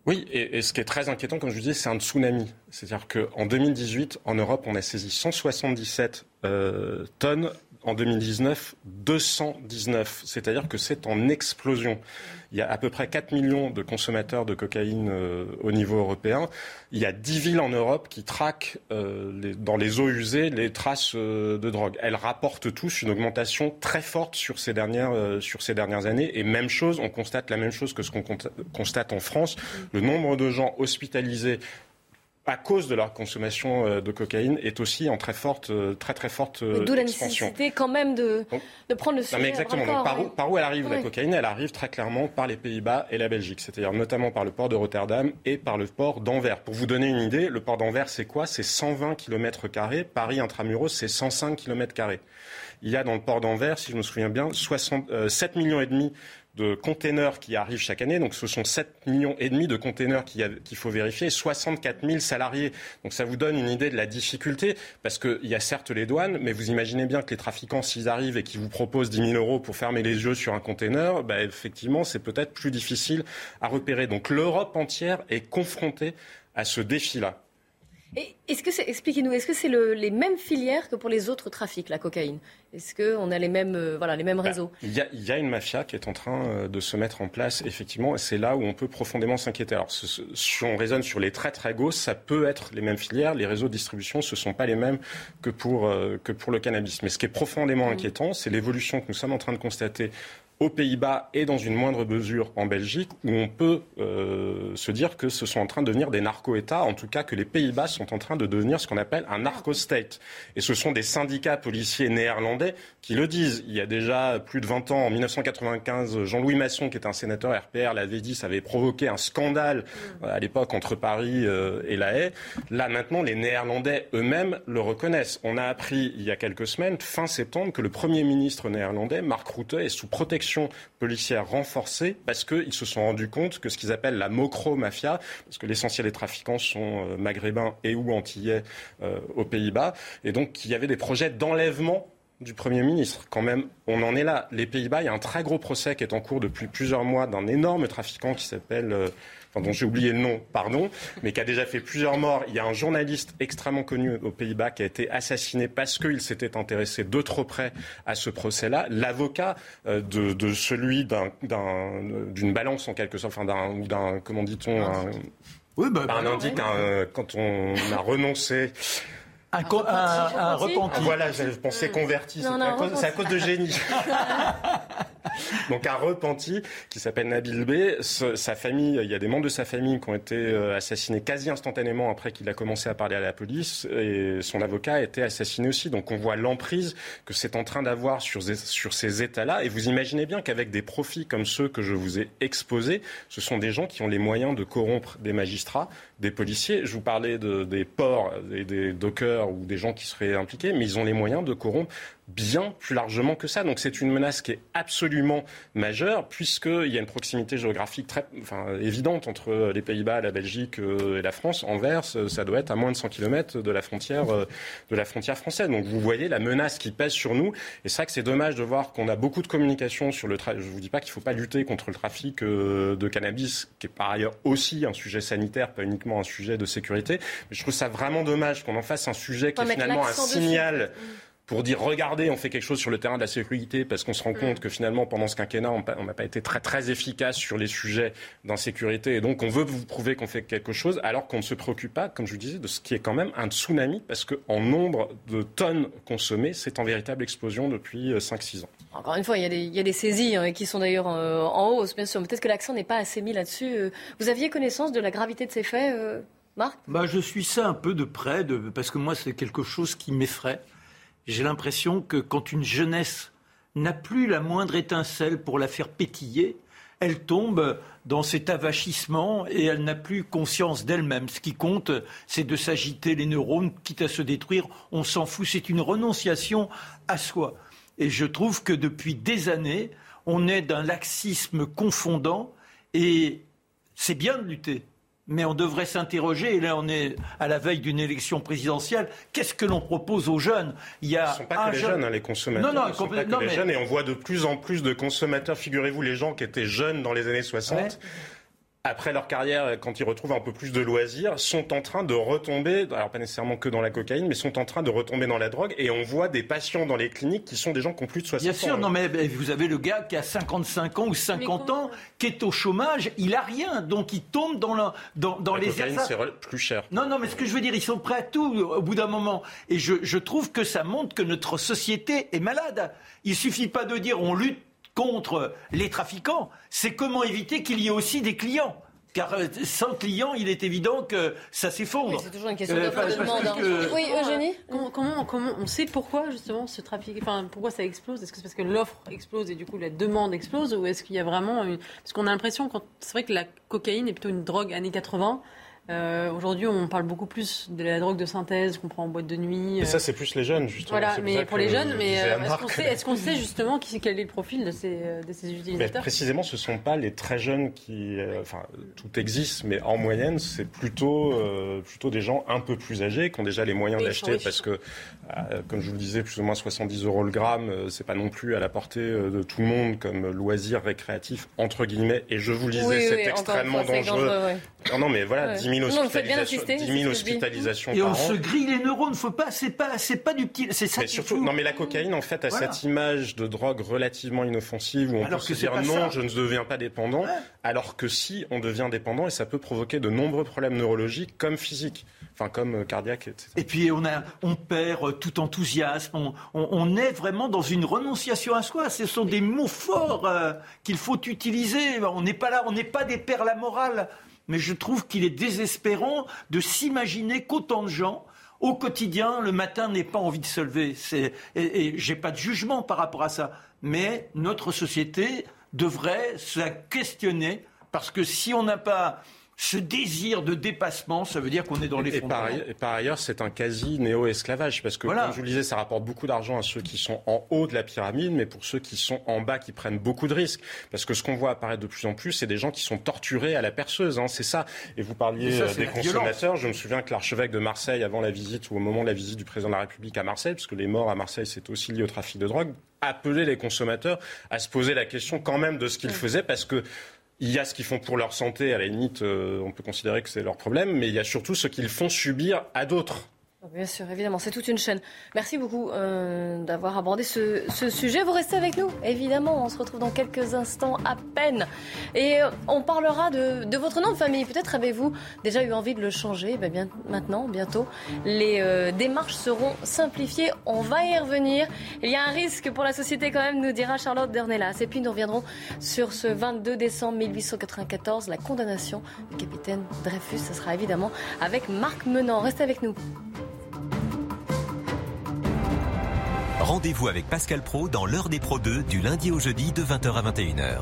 oui, et, ce qui est très inquiétant, comme je vous disais, c'est un tsunami. C'est-à-dire qu'en 2018, en Europe, on a saisi 177 euh, tonnes en 2019 219. C'est-à-dire que c'est en explosion. Il y a à peu près 4 millions de consommateurs de cocaïne euh, au niveau européen. Il y a 10 villes en Europe qui traquent euh, dans les eaux usées les traces euh, de drogue. Elles rapportent tous une augmentation très forte sur ces dernières, sur ces dernières années. Et même chose, on constate la même chose que ce qu'on constate en France. Le nombre de gens hospitalisés à cause de leur consommation euh, de cocaïne, est aussi en très forte, euh, très très forte euh, D'où la nécessité quand même de, de prendre le sujet. mais exactement. Donc, par, où, par, où, elle arrive la cocaïne? Elle arrive très clairement par les Pays-Bas et la Belgique, c'est-à-dire notamment par le port de Rotterdam et par le port d'Anvers. Pour vous donner une idée, le port d'Anvers, c'est quoi? C'est 120 km. Paris intramuros, c'est 105 km. il y a dans le port d'Anvers, si je me souviens bien, 7 7 millions et demi de containers qui arrivent chaque année. Donc ce sont 7 millions et demi de containers qu'il faut vérifier et 64 000 salariés. Donc ça vous donne une idée de la difficulté parce qu'il y a certes les douanes, mais vous imaginez bien que les trafiquants, s'ils arrivent et qu'ils vous proposent 10 000 euros pour fermer les yeux sur un container, bah, effectivement, c'est peut-être plus difficile à repérer. Donc l'Europe entière est confrontée à ce défi-là est-ce que c'est, expliquez-nous, est-ce que c'est les mêmes filières que pour les autres trafics, la cocaïne? Est-ce qu'on a les mêmes, euh, voilà, les mêmes bah, réseaux? il, y a, une mafia qui est en train euh, de se mettre en place, effectivement, et c'est là où on peut profondément s'inquiéter. Alors, si on raisonne sur les traits très gauche, ça peut être les mêmes filières. Les réseaux de distribution, ce ne sont pas les mêmes que pour, euh, que pour le cannabis. Mais ce qui est profondément mmh. inquiétant, c'est l'évolution que nous sommes en train de constater aux Pays-Bas et dans une moindre mesure en Belgique, où on peut euh, se dire que ce sont en train de devenir des narco-États, en tout cas que les Pays-Bas sont en train de devenir ce qu'on appelle un narco-state. Et ce sont des syndicats policiers néerlandais qui le disent. Il y a déjà plus de 20 ans, en 1995, Jean-Louis Masson, qui est un sénateur RPR, l'avait dit, ça avait provoqué un scandale euh, à l'époque entre Paris euh, et La Haye. Là, maintenant, les Néerlandais eux-mêmes le reconnaissent. On a appris il y a quelques semaines, fin septembre, que le Premier ministre néerlandais, Mark Rutte, est sous protection policière renforcée parce qu'ils se sont rendus compte que ce qu'ils appellent la mocro-mafia, parce que l'essentiel des trafiquants sont euh, maghrébins et ou antillais euh, aux Pays-Bas, et donc il y avait des projets d'enlèvement du Premier ministre. Quand même, on en est là. Les Pays-Bas, il y a un très gros procès qui est en cours depuis plusieurs mois d'un énorme trafiquant qui s'appelle euh, dont j'ai oublié le nom, pardon, mais qui a déjà fait plusieurs morts. Il y a un journaliste extrêmement connu aux Pays-Bas qui a été assassiné parce qu'il s'était intéressé de trop près à ce procès-là. L'avocat euh, de, celui d'une balance en quelque sorte, enfin d'un, comment dit-on, un, oui, bah, un indique quand on a renoncé un, repenti. Voilà, je pensais converti. C'est à, cause de génie. Donc un repenti qui s'appelle Nabil B. Sa famille, il y a des membres de sa famille qui ont été euh, assassinés quasi instantanément après qu'il a commencé à parler à la police et son avocat a été assassiné aussi. Donc on voit l'emprise que c'est en train d'avoir sur, sur ces États-là. Et vous imaginez bien qu'avec des profits comme ceux que je vous ai exposés, ce sont des gens qui ont les moyens de corrompre des magistrats, des policiers. Je vous parlais de, des ports et des dockers ou des gens qui seraient impliqués, mais ils ont les moyens de corrompre bien plus largement que ça. Donc c'est une menace qui est absolument majeure puisqu'il y a une proximité géographique très enfin, évidente entre les Pays-Bas, la Belgique euh, et la France. Anvers, euh, ça doit être à moins de 100 km de la frontière, euh, de la frontière française. Donc vous voyez la menace qui pèse sur nous. Et c'est vrai que c'est dommage de voir qu'on a beaucoup de communication sur le trafic. Je ne vous dis pas qu'il ne faut pas lutter contre le trafic de cannabis, qui est par ailleurs aussi un sujet sanitaire, pas uniquement un sujet de sécurité. Mais je trouve ça vraiment dommage qu'on en fasse un sujet qui est finalement un signal pour dire regardez, on fait quelque chose sur le terrain de la sécurité parce qu'on se rend compte mm. que finalement pendant ce quinquennat, on n'a pas été très très efficace sur les sujets d'insécurité et donc on veut vous prouver qu'on fait quelque chose alors qu'on ne se préoccupe pas, comme je vous disais, de ce qui est quand même un tsunami parce qu'en nombre de tonnes consommées, c'est en véritable explosion depuis 5-6 euh, ans. Encore une fois, il y a des, saisies hein, qui sont d'ailleurs euh, en hausse, bien sûr. Peut-être que l'accent n'est pas assez mis là-dessus. Euh, vous aviez connaissance de la gravité de ces faits, Marc? Bah, Je suis ça un peu de près, de, parce que moi, c'est quelque chose qui m'effraie j'ai l'impression que quand une jeunesse n'a plus la moindre étincelle pour la faire pétiller, elle tombe dans cet avachissement et elle n'a plus conscience d'elle-même. Ce qui compte, c'est de s'agiter les neurones, quitte à se détruire. On s'en fout. C'est une renonciation à soi. Et je trouve que depuis des années, on est d'un laxisme confondant et c'est bien de lutter mais on devrait s'interroger, et là on est à la veille d'une élection présidentielle, qu'est-ce que l'on propose aux jeunes Il y a Ce ne sont pas que les jeunes, hein, les consommateurs. Non, non, sont pas que les jeunes, et on voit de plus en plus de consommateurs. Figurez-vous, les gens qui étaient jeunes dans les années 60 après leur carrière, quand ils retrouvent un peu plus de loisirs, sont en train de retomber, alors pas nécessairement que dans la cocaïne, mais sont en train de retomber dans la drogue. Et on voit des patients dans les cliniques qui sont des gens qui ont plus de 60 ans. Bien sûr, non mais vous avez le gars qui a 55 ans ou 50 ans, qui est au chômage, il a rien, donc il tombe dans, la, dans, dans la les... cocaïne, c'est plus cher. Non, non, mais ce que je veux dire, ils sont prêts à tout au bout d'un moment. Et je, je trouve que ça montre que notre société est malade. Il suffit pas de dire on lutte contre les trafiquants, c'est comment éviter qu'il y ait aussi des clients. Car euh, sans client, il est évident que ça s'effondre. c'est toujours une question euh, de demande. Hein. Oui, Eugénie? Comment, comment, on sait pourquoi justement ce trafic, enfin pourquoi ça explose? Est-ce que c'est parce que l'offre explose et du coup la demande explose, ou est-ce qu'il y a vraiment une... parce qu'on a l'impression quand c'est vrai que la cocaïne est plutôt une drogue années 80 Euh, aujourd'hui, on parle beaucoup plus de la drogue de synthèse qu'on prend en boîte de nuit. Et ça, c'est plus les jeunes, justement. Voilà, mais pour les jeunes, mais est-ce qu'on sait, justement qui, quel est le profil de ces, de ces utilisateurs? mais Précisément, ce ne sont pas les très jeunes qui. enfin, tout existe, mais en moyenne, c'est plutôt, plutôt des gens un peu plus âgés qui ont déjà les moyens d'acheter parce que, comme je vous le disais, plus ou moins 70 euros le gramme, c'est pas non plus à la portée de tout le monde comme loisir récréatif, entre guillemets. Et je vous le disais, c'est extrêmement dangereux. Non, non, mais voilà, 10 000 hospitalisations, Et on se grille les neurones, faut pas, c'est pas, c'est pas du petit, c'est ça. Mais surtout, non, mais la cocaïne, en fait, a cette image de drogue relativement inoffensive où on peut se dire non, je ne deviens pas dépendant, alors que si on devient dépendant, et ça peut provoquer de nombreux problèmes neurologiques comme physiques enfin comme euh, cardiaque, etc. Et puis on, a, on perd euh, tout enthousiasme, on, est vraiment dans une renonciation à soi. Ce sont des mots forts euh, qu'il faut utiliser. On n'est pas là, on n'est pas des pères la morale. Mais je trouve qu'il est désespérant de s'imaginer qu'autant de gens au quotidien, le matin, n'aient pas envie de se lever. Et, et j'ai pas de jugement par rapport à ça. Mais notre société devrait se questionner parce que si on n'a pas ce désir de dépassement, ça veut dire qu'on est dans les et par, et par ailleurs, c'est un quasi néo-esclavage, parce que, comme je vous le disais, ça rapporte beaucoup d'argent à ceux qui sont en haut de la pyramide, mais pour ceux qui sont en bas, qui prennent beaucoup de risques. Parce que ce qu'on voit apparaître de plus en plus, c'est des gens qui sont torturés à la perceuse, hein, c'est ça. Et vous parliez euh, des consommateurs. Je me souviens que l'archevêque de Marseille, avant la visite ou au moment de la visite du président de la République à Marseille, parce que les morts à Marseille, c'est aussi lié au trafic de drogue, appelait les consommateurs à se poser la question quand même de ce qu'ils faisaient, parce que il y a ce qu'ils font pour leur santé, à la limite, euh, on peut considérer que c'est leur problème, mais il y a surtout ce qu'ils font subir à d'autres. Bien sûr, évidemment, c'est toute une chaîne. Merci beaucoup euh, d'avoir abordé ce, sujet. Vous restez avec nous, évidemment. On se retrouve dans quelques instants à peine. Et euh, on parlera de, votre nom de famille. Peut-être avez-vous déjà eu envie de le changer? Ben bien, maintenant, bientôt, les euh, démarches seront simplifiées. On va y revenir. Il y a un risque pour la société quand même, nous dira Charlotte Dornelas. Et puis nous reviendrons sur ce 22 décembre 1894, la condamnation du capitaine Dreyfus. Ce sera évidemment avec Marc Menant. Restez avec nous. Rendez-vous avec Pascal Pro dans l'heure des Pro 2 du lundi au jeudi de 20h à 21h.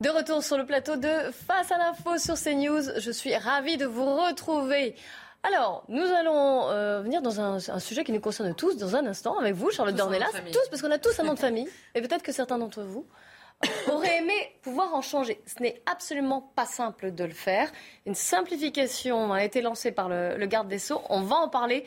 De retour sur le plateau de Face à l'info sur CNews, je suis ravie de vous retrouver. Alors, nous allons euh, venir dans un, sujet qui nous concerne tous dans un instant avec vous, Charlotte Dornelas. Tous, parce qu'on a tous un nom de famille. Et peut-être que certains d'entre vous auraient aimé pouvoir en changer. Ce n'est absolument pas simple de le faire. Une simplification a été lancée par le, le garde des Sceaux. On va en parler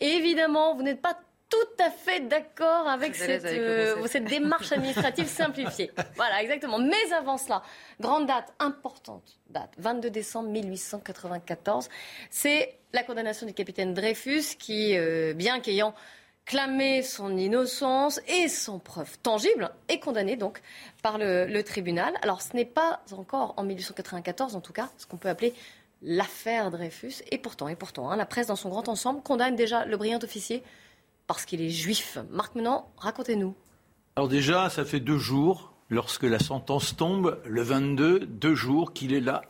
Évidemment, vous n'êtes pas tout à fait d'accord avec euh, cette, démarche administrative simplifiée. Voilà, exactement. Mais avant cela, grande date, importante date, 22 décembre 1894, c'est la condamnation du capitaine Dreyfus qui, euh, bien qu'ayant clamé son innocence et sans preuve tangible, est condamné donc par le, le tribunal. Alors ce n'est pas encore en 1894, en tout cas, ce qu'on peut appeler l'affaire Dreyfus. Et pourtant, et pourtant, hein, la presse dans son grand ensemble condamne déjà le brillant officier parce qu'il est juif. Marc Menant, racontez-nous. Alors déjà, ça fait deux jours, lorsque la sentence tombe, le 22, deux jours qu'il est là,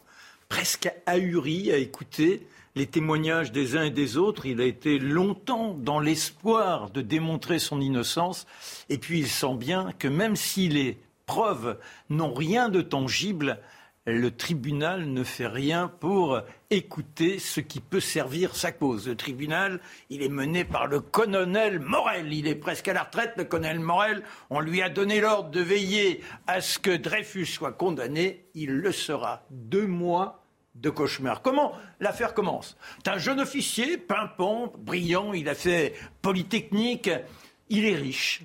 presque ahuri à écouter les témoignages des uns et des autres. Il a été longtemps dans l'espoir de démontrer son innocence. Et puis il sent bien que même si les preuves n'ont rien de tangible, le tribunal ne fait rien pour écouter ce qui peut servir sa cause. Le tribunal, il est mené par le colonel Morel. Il est presque à la retraite, le colonel Morel. On lui a donné l'ordre de veiller à ce que Dreyfus soit condamné. Il le sera. Deux mois de cauchemar. Comment? L'affaire commence C'est un jeune officier, pimpant, brillant, il a fait Polytechnique, il est riche,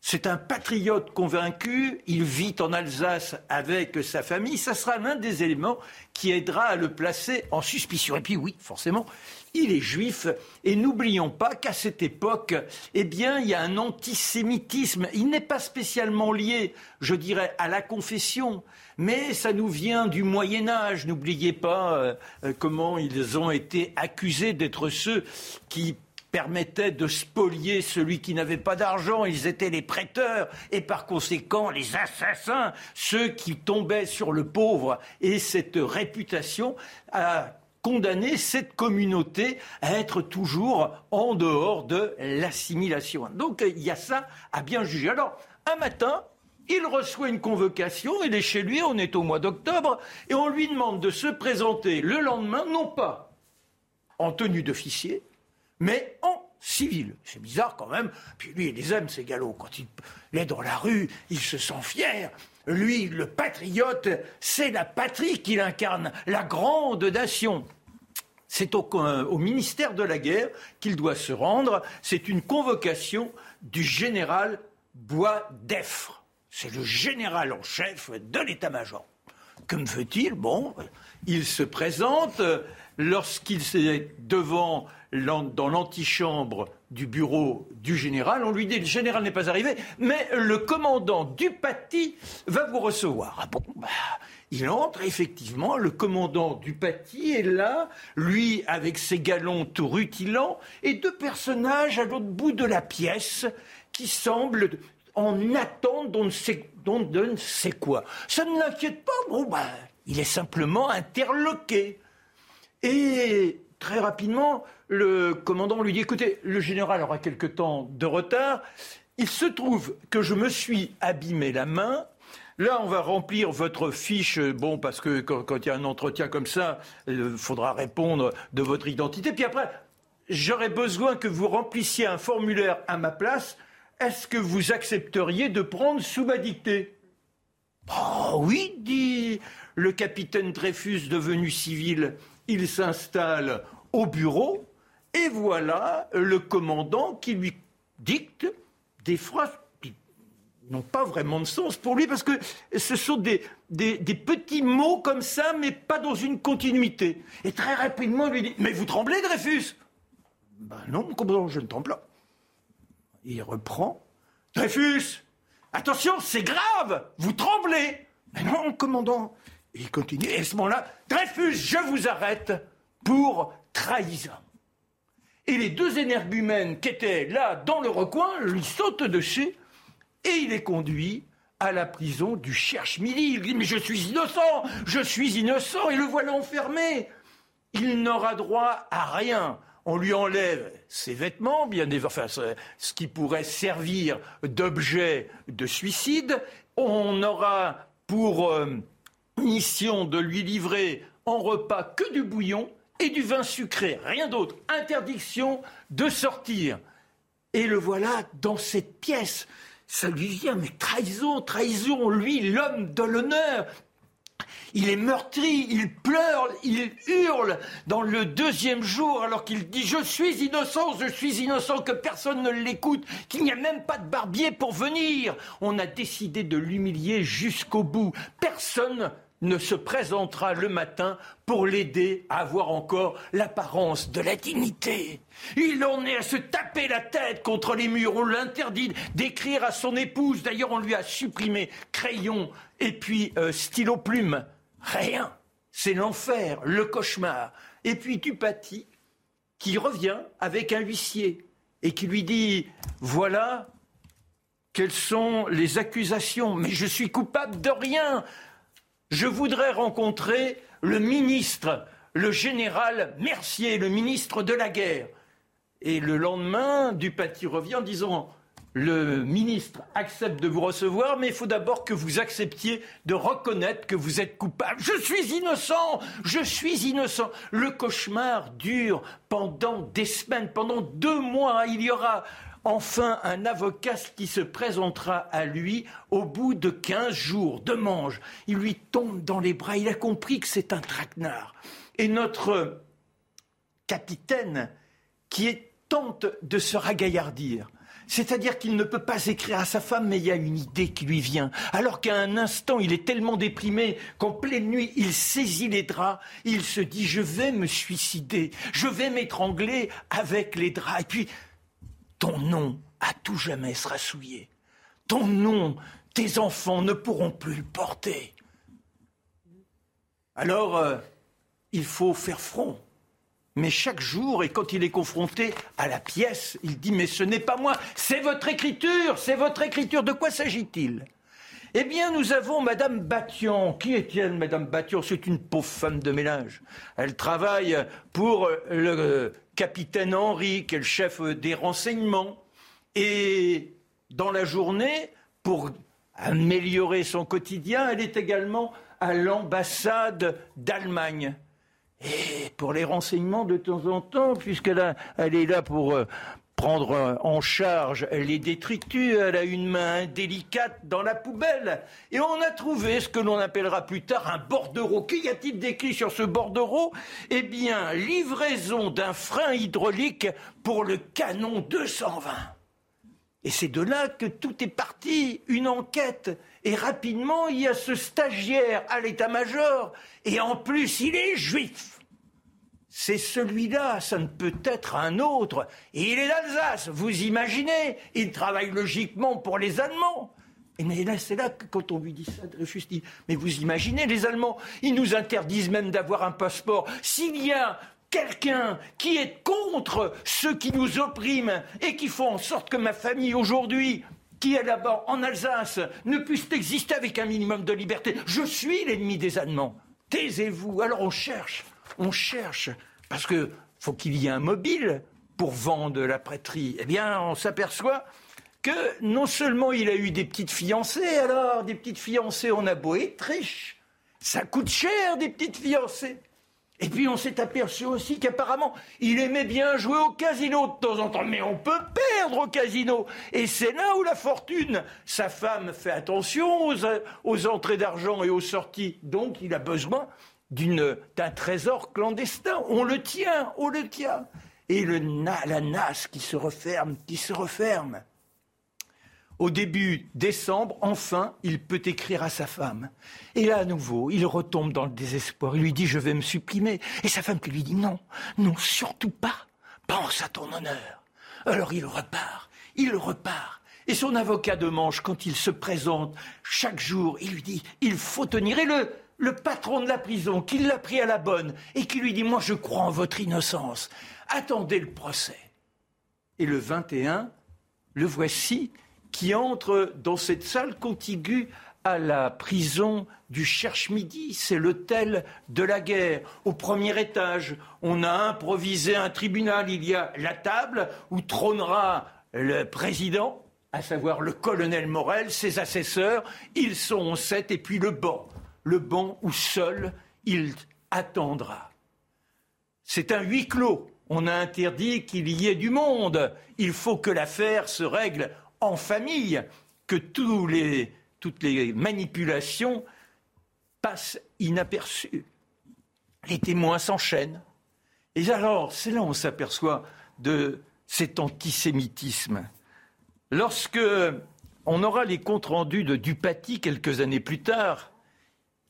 c'est un patriote convaincu, il vit en Alsace avec sa famille, ça sera l'un des éléments qui aidera à le placer en suspicion. Et puis oui, forcément, il est juif, et n'oublions pas qu'à cette époque, eh bien, il y a un antisémitisme. Il n'est pas spécialement lié, je dirais, à la confession, mais ça nous vient du Moyen Âge. N'oubliez pas euh, euh, comment ils ont été accusés d'être ceux qui permettait de spolier celui qui n'avait pas d'argent. Ils étaient les prêteurs et par conséquent les assassins, ceux qui tombaient sur le pauvre. Et cette réputation a condamné cette communauté à être toujours en dehors de l'assimilation. Donc il y a ça à bien juger. Alors, un matin, il reçoit une convocation, il est chez lui, on est au mois d'octobre, et on lui demande de se présenter le lendemain, non pas en tenue d'officier, mais en civil. C'est bizarre quand même. Puis lui, il les aime, ces galops. Quand il est dans la rue, il se sent fier. Lui, le patriote, c'est la patrie qu'il incarne, la grande nation. C'est au, au, ministère de la guerre qu'il doit se rendre. C'est une convocation du général Bois-d'Effre. C'est le général en chef de l'état-major. Que me fait-il Bon, il se présente lorsqu'il est devant dans l'antichambre du bureau du général. On lui dit le général n'est pas arrivé, mais le commandant du Paty va vous recevoir. Ah bon, bah, il entre, effectivement, le commandant du Paty est là, lui avec ses galons tout rutilants, et deux personnages à l'autre bout de la pièce qui semblent en attente d'on ne sait, ne sait quoi. Ça ne l'inquiète pas, bon, bah, il est simplement interloqué. Et très rapidement, le commandant lui dit écoutez, le général aura quelque temps de retard. Il se trouve que je me suis abîmé la main. Là, on va remplir votre fiche, bon, parce que quand, il y a un entretien comme ça, il faudra répondre de votre identité. Puis après, j'aurais besoin que vous remplissiez un formulaire à ma place. Est-ce que vous accepteriez de prendre sous ma dictée? Oh oui, dit le capitaine Dreyfus devenu civil il s'installe au bureau et voilà le commandant qui lui dicte des phrases qui n'ont pas vraiment de sens pour lui parce que ce sont des, petits mots comme ça mais pas dans une continuité. Et très rapidement il lui dit Mais vous tremblez Dreyfus? Ben non, commandant, je ne tremble pas. Il reprend Dreyfus Attention, c'est grave Vous tremblez Mais non, commandant il continue. Et à ce moment-là, Dreyfus, je vous arrête pour trahison. Et les deux énergumènes qui étaient là dans le recoin lui sautent dessus et il est conduit à la prison du Cherche-Midi. Il dit Mais je suis innocent, je suis innocent, et le voilà enfermé. Il n'aura droit à rien. On lui enlève ses vêtements, bien enfin, ce qui pourrait servir d'objet de suicide. On aura pour euh, mission de lui livrer en repas que du bouillon et du vin sucré, rien d'autre. Interdiction de sortir. Et le voilà dans cette pièce. Ça lui vient, mais trahison, trahison, lui, l'homme de l'honneur. Il est meurtri, il pleure, il hurle dans le deuxième jour alors qu'il dit Je suis innocent, je suis innocent, que personne ne l'écoute, qu'il n'y a même pas de barbier pour venir. On a décidé de l'humilier jusqu'au bout. Personne ne se présentera le matin pour l'aider à avoir encore l'apparence de la dignité. Il en est à se taper la tête contre les murs. On l'interdit d'écrire à son épouse. D'ailleurs, on lui a supprimé crayon et puis euh, stylo plume. Rien. C'est l'enfer, le cauchemar. Et puis Dupaty qui revient avec un huissier et qui lui dit Voilà quelles sont les accusations, mais je suis coupable de rien je voudrais rencontrer le ministre, le général Mercier, le ministre de la guerre. Et le lendemain, Dupaty revient en disant le ministre accepte de vous recevoir, mais il faut d'abord que vous acceptiez de reconnaître que vous êtes coupable. Je suis innocent, je suis innocent. Le cauchemar dure pendant des semaines, pendant deux mois. Il y aura enfin un avocat qui se présentera à lui au bout de 15 jours de mange. Il lui tombe dans les bras, il a compris que c'est un traquenard. Et notre capitaine, qui est tente de se ragaillardir, c'est-à-dire qu'il ne peut pas écrire à sa femme, mais il y a une idée qui lui vient. Alors qu'à un instant, il est tellement déprimé qu'en pleine nuit, il saisit les draps, il se dit, je vais me suicider, je vais m'étrangler avec les draps. Et puis, ton nom à tout jamais sera souillé. Ton nom, tes enfants ne pourront plus le porter. Alors, euh, il faut faire front. Mais chaque jour, et quand il est confronté à la pièce, il dit Mais ce n'est pas moi, c'est votre écriture, c'est votre écriture. De quoi s'agit-il? Eh bien, nous avons Madame Bathian. Qui est-elle, Madame Bathian? C'est une pauvre femme de ménage. Elle travaille pour le capitaine Henri, qui est le chef des renseignements. Et dans la journée, pour améliorer son quotidien. Elle est également à l'ambassade d'Allemagne. Et pour les renseignements de temps en temps, puisqu'elle elle est là pour euh, prendre en charge les détritus, elle a une main délicate dans la poubelle. Et on a trouvé ce que l'on appellera plus tard un bordereau. Qu'y a-t-il décrit sur ce bordereau? Eh bien, livraison d'un frein hydraulique pour le canon 220. Et c'est de là que tout est parti, une enquête. Et rapidement, il y a ce stagiaire à l'état-major. Et en plus, il est juif. C'est celui-là, ça ne peut être un autre. Il est d'Alsace, vous imaginez Il travaille logiquement pour les Allemands. Et mais là, c'est là que quand on lui dit ça, Dreyfus dit Mais vous imaginez, les Allemands, ils nous interdisent même d'avoir un passeport. S'il y a quelqu'un qui est contre ceux qui nous oppriment et qui font en sorte que ma famille aujourd'hui qui est là-bas en Alsace ne puisse exister avec un minimum de liberté. Je suis l'ennemi des Allemands. Taisez-vous. Alors on cherche, on cherche, parce que faut qu'il y ait un mobile pour vendre la prêterie. Eh bien, on s'aperçoit que non seulement il a eu des petites fiancées, alors des petites fiancées, on a beau être riche, ça coûte cher des petites fiancées. Et puis on s'est aperçu aussi qu'apparemment, il aimait bien jouer au casino de temps en temps. Mais on peut perdre au casino. Et c'est là où la fortune, sa femme fait attention aux, entrées d'argent et aux sorties. Donc il a besoin d'un trésor clandestin. On le tient, on le tient. Et le, la nasse qui se referme, qui se referme au début décembre, enfin, il peut écrire à sa femme. Et là, à nouveau, il retombe dans le désespoir. Il lui dit, je vais me supprimer. Et sa femme qui lui dit, non, non, surtout pas. Pense à ton honneur. Alors il repart, il repart. Et son avocat de manche, quand il se présente chaque jour, il lui dit, il faut tenir. Et le, le patron de la prison, qui l'a pris à la bonne, et qui lui dit, moi je crois en votre innocence. Attendez le procès. Et le 21, le voici, qui entre dans cette salle contiguë à la prison du Cherche-Midi. C'est l'hôtel de la guerre. Au premier étage, on a improvisé un tribunal. Il y a la table où trônera le président, à savoir le colonel Morel, ses assesseurs. Ils sont sept. Et puis le banc. Le banc où seul il attendra. C'est un huis clos. On a interdit qu'il y ait du monde. Il faut que l'affaire se règle en famille que toutes les manipulations passent inaperçues. Les témoins s'enchaînent. Et alors, c'est là où on s'aperçoit de cet antisémitisme. Lorsque on aura les comptes rendus de Dupaty quelques années plus tard,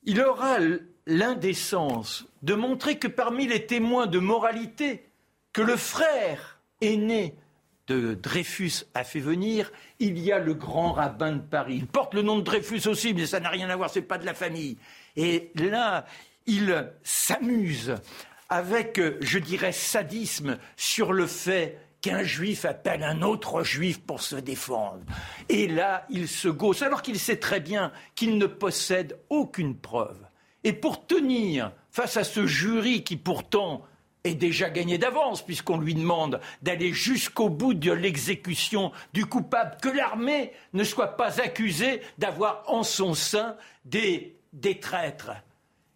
il aura l'indécence de montrer que parmi les témoins de moralité que le frère aîné de Dreyfus a fait venir, il y a le grand rabbin de Paris. Il porte le nom de Dreyfus aussi, mais ça n'a rien à voir, c'est pas de la famille. Et là, il s'amuse avec, je dirais, sadisme sur le fait qu'un juif appelle un autre juif pour se défendre. Et là, il se gausse, alors qu'il sait très bien qu'il ne possède aucune preuve. Et pour tenir face à ce jury qui pourtant est déjà gagné d'avance, puisqu'on lui demande d'aller jusqu'au bout de l'exécution du coupable, que l'armée ne soit pas accusée d'avoir en son sein des, des traîtres.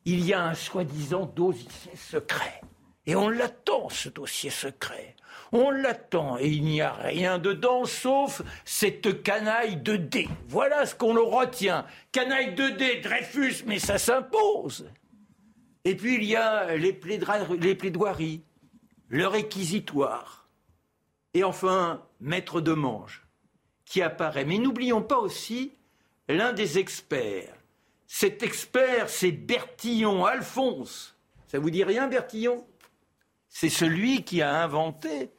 Il y a un soi-disant dossier secret. Et on l'attend, ce dossier secret. On l'attend et il n'y a rien dedans sauf cette canaille de D. Voilà ce qu'on le retient. Canaille de D, Dreyfus, mais ça s'impose. Et puis il y a les, plaidoiries, le réquisitoire. Et enfin, maître de mange, qui apparaît. Mais n'oublions pas aussi l'un des experts. Cet expert, c'est Bertillon, Alphonse. Ça vous dit rien, Bertillon? C'est celui qui a inventé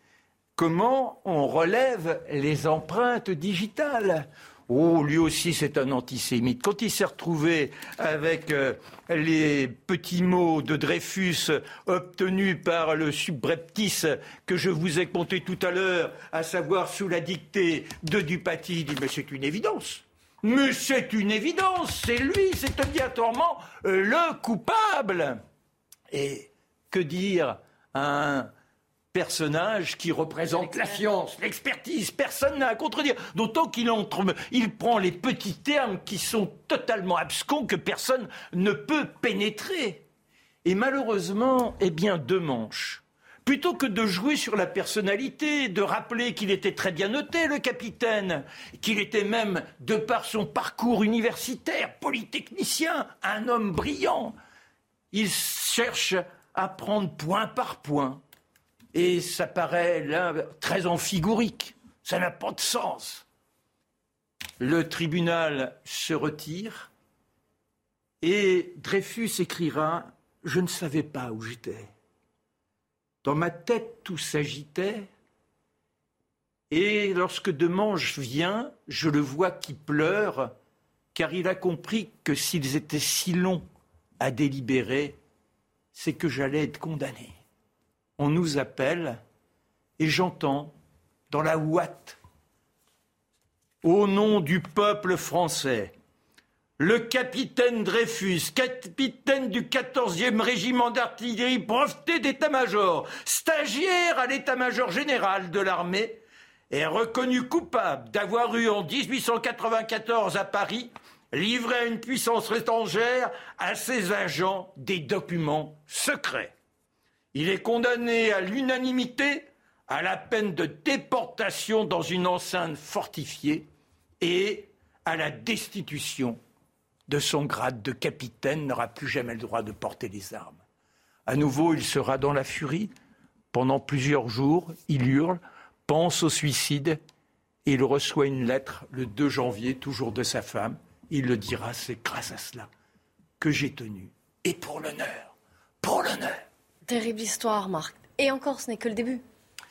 comment on relève les empreintes digitales. Oh, lui aussi, c'est un antisémite. Quand il s'est retrouvé avec euh, les petits mots de Dreyfus obtenus par le subreptice que je vous ai conté tout à l'heure, à savoir sous la dictée de Dupaty, il dit Mais c'est une évidence. Mais c'est une évidence, c'est lui, c'est obligatoirement le coupable. Et que dire à un personnage qui représente la science, l'expertise. Personne n'a à contredire. D'autant qu'il entre, il prend les petits termes qui sont totalement abscons que personne ne peut pénétrer. Et malheureusement, eh bien, deux manches. Plutôt que de jouer sur la personnalité, de rappeler qu'il était très bien noté, le capitaine, qu'il était même, de par son parcours universitaire, polytechnicien, un homme brillant, il cherche à prendre point par point et ça paraît là très amphigorique. Ça n'a pas de sens. Le tribunal se retire et Dreyfus écrira Je ne savais pas où j'étais. Dans ma tête, tout s'agitait. Et lorsque Demange vient, je le vois qui pleure, car il a compris que s'ils étaient si longs à délibérer, c'est que j'allais être condamné on nous appelle et j'entends dans la ouate, au nom du peuple français, le capitaine Dreyfus, capitaine du 14e régiment d'artillerie, breveté d'état-major, stagiaire à l'état-major général de l'armée, est reconnu coupable d'avoir eu en 1894 à Paris livré à une puissance étrangère à ses agents des documents secrets. Il est condamné à l'unanimité à la peine de déportation dans une enceinte fortifiée et à la destitution de son grade de capitaine, n'aura plus jamais le droit de porter les armes. À nouveau, il sera dans la furie. Pendant plusieurs jours, il hurle, pense au suicide, et il reçoit une lettre le 2 janvier, toujours de sa femme. Il le dira, c'est grâce à cela que j'ai tenu. Et pour l'honneur, pour l'honneur. Terrible histoire, Marc. Et encore, ce n'est que le début.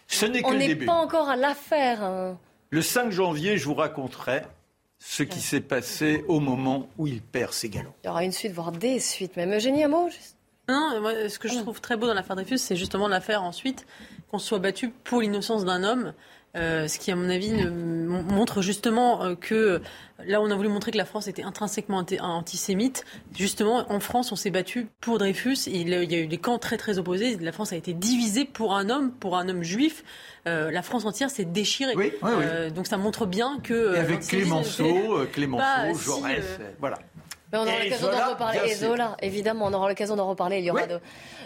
Ce n'est que On le n'est début. pas encore à l'affaire. hein. Le 5 janvier, je vous raconterai ce qui s'est passé au moment où il perd ses galons. Il y aura une suite, voire des suites. Même Eugénie, un mot juste? Non, moi, ce que je trouve très beau dans l'affaire Dreyfus, c'est justement l'affaire ensuite qu'on se soit battu pour l'innocence d'un homme. Euh, ce qui, à mon avis, ne- montre justement euh, que là, on a voulu montrer que la France était intrinsèquement anti- antisémite. Justement, en France, on s'est battu pour Dreyfus. Il, il y a eu des camps très très opposés. La France a été divisée pour un homme, pour un homme juif. Euh, la France entière s'est déchirée. Oui, oui, oui. Euh, donc ça montre bien que. Et euh, avec Clémenceau, euh, Clémenceau, Jaurès, euh, euh, voilà. Mais on aura l'occasion d'en reparler. Et. Zola, évidemment, on aura l'occasion d'en reparler. Il y aura Oui.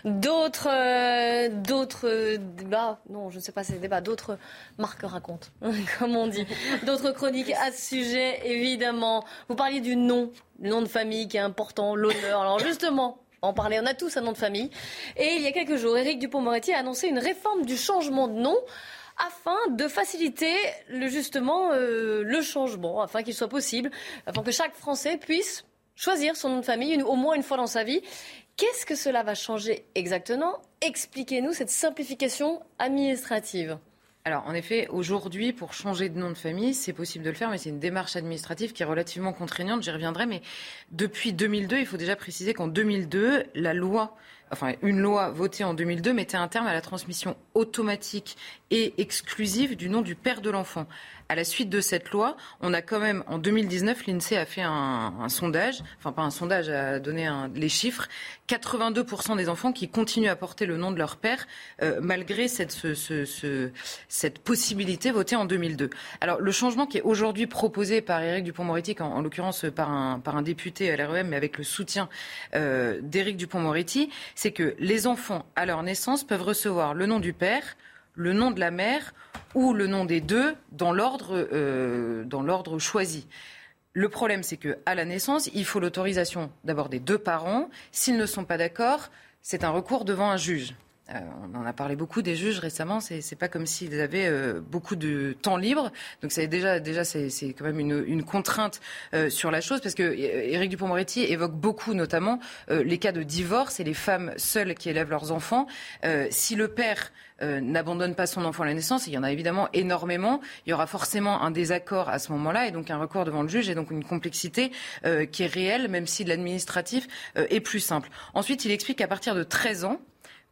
d'autres, euh, d'autres euh, débats. Non, je ne sais pas si c'est des débats. D'autres marques racontent, comme on dit. D'autres chroniques à ce sujet, évidemment. Vous parliez du nom, le nom de famille qui est important, l'honneur. Alors justement. En parler, on a tous un nom de famille. Et il y a quelques jours, Éric Dupont-Moretti a annoncé une réforme du changement de nom afin de faciliter le, justement euh, le changement, afin qu'il soit possible, afin que chaque Français puisse choisir son nom de famille une- au moins une fois dans sa vie. Qu'est-ce que cela va changer exactement? Expliquez-nous cette simplification administrative. Alors, en effet, aujourd'hui, pour changer de nom de famille, c'est possible de le faire, mais c'est une démarche administrative qui est relativement contraignante. J'y reviendrai, mais depuis 2002, il faut déjà préciser qu'en 2002, la loi, enfin, une loi votée en 2002 mettait un terme à la transmission automatique et exclusive du nom du père de l'enfant. À la suite de cette loi, on a quand même, en 2019, l'INSEE a fait un, sondage, enfin pas un sondage, a donné les chiffres, 82% des enfants qui continuent à porter le nom de leur père, euh, malgré cette, ce- ce- ce- cette possibilité votée en 2002. Alors le changement qui est aujourd'hui proposé par Éric Dupont-Moretti, en, en l'occurrence par un, par un député à l'REM, mais avec le soutien euh, d'Éric Dupont-Moretti, c'est que les enfants, à leur naissance, peuvent recevoir le nom du père, le nom de la mère ou le nom des deux dans l'ordre euh, choisi. Le problème, c'est que à la naissance, il faut l'autorisation d'abord des deux parents. S'ils ne sont pas d'accord, c'est un recours devant un juge. Euh, on en a parlé beaucoup des juges récemment. C'est, c'est pas comme s'ils avaient euh, beaucoup de temps libre. Donc c'est déjà, déjà c'est, quand même une, une contrainte euh, sur la chose parce que euh, Éric Dupond-Moretti évoque beaucoup, notamment euh, les cas de divorce et les femmes seules qui élèvent leurs enfants. Euh, si le père euh, n'abandonne pas son enfant à la naissance, il y en a évidemment énormément, il y aura forcément un désaccord à ce moment-là et donc un recours devant le juge et donc une complexité euh, qui est réelle, même si l'administratif euh, est plus simple. Ensuite, il explique qu'à partir de 13 ans,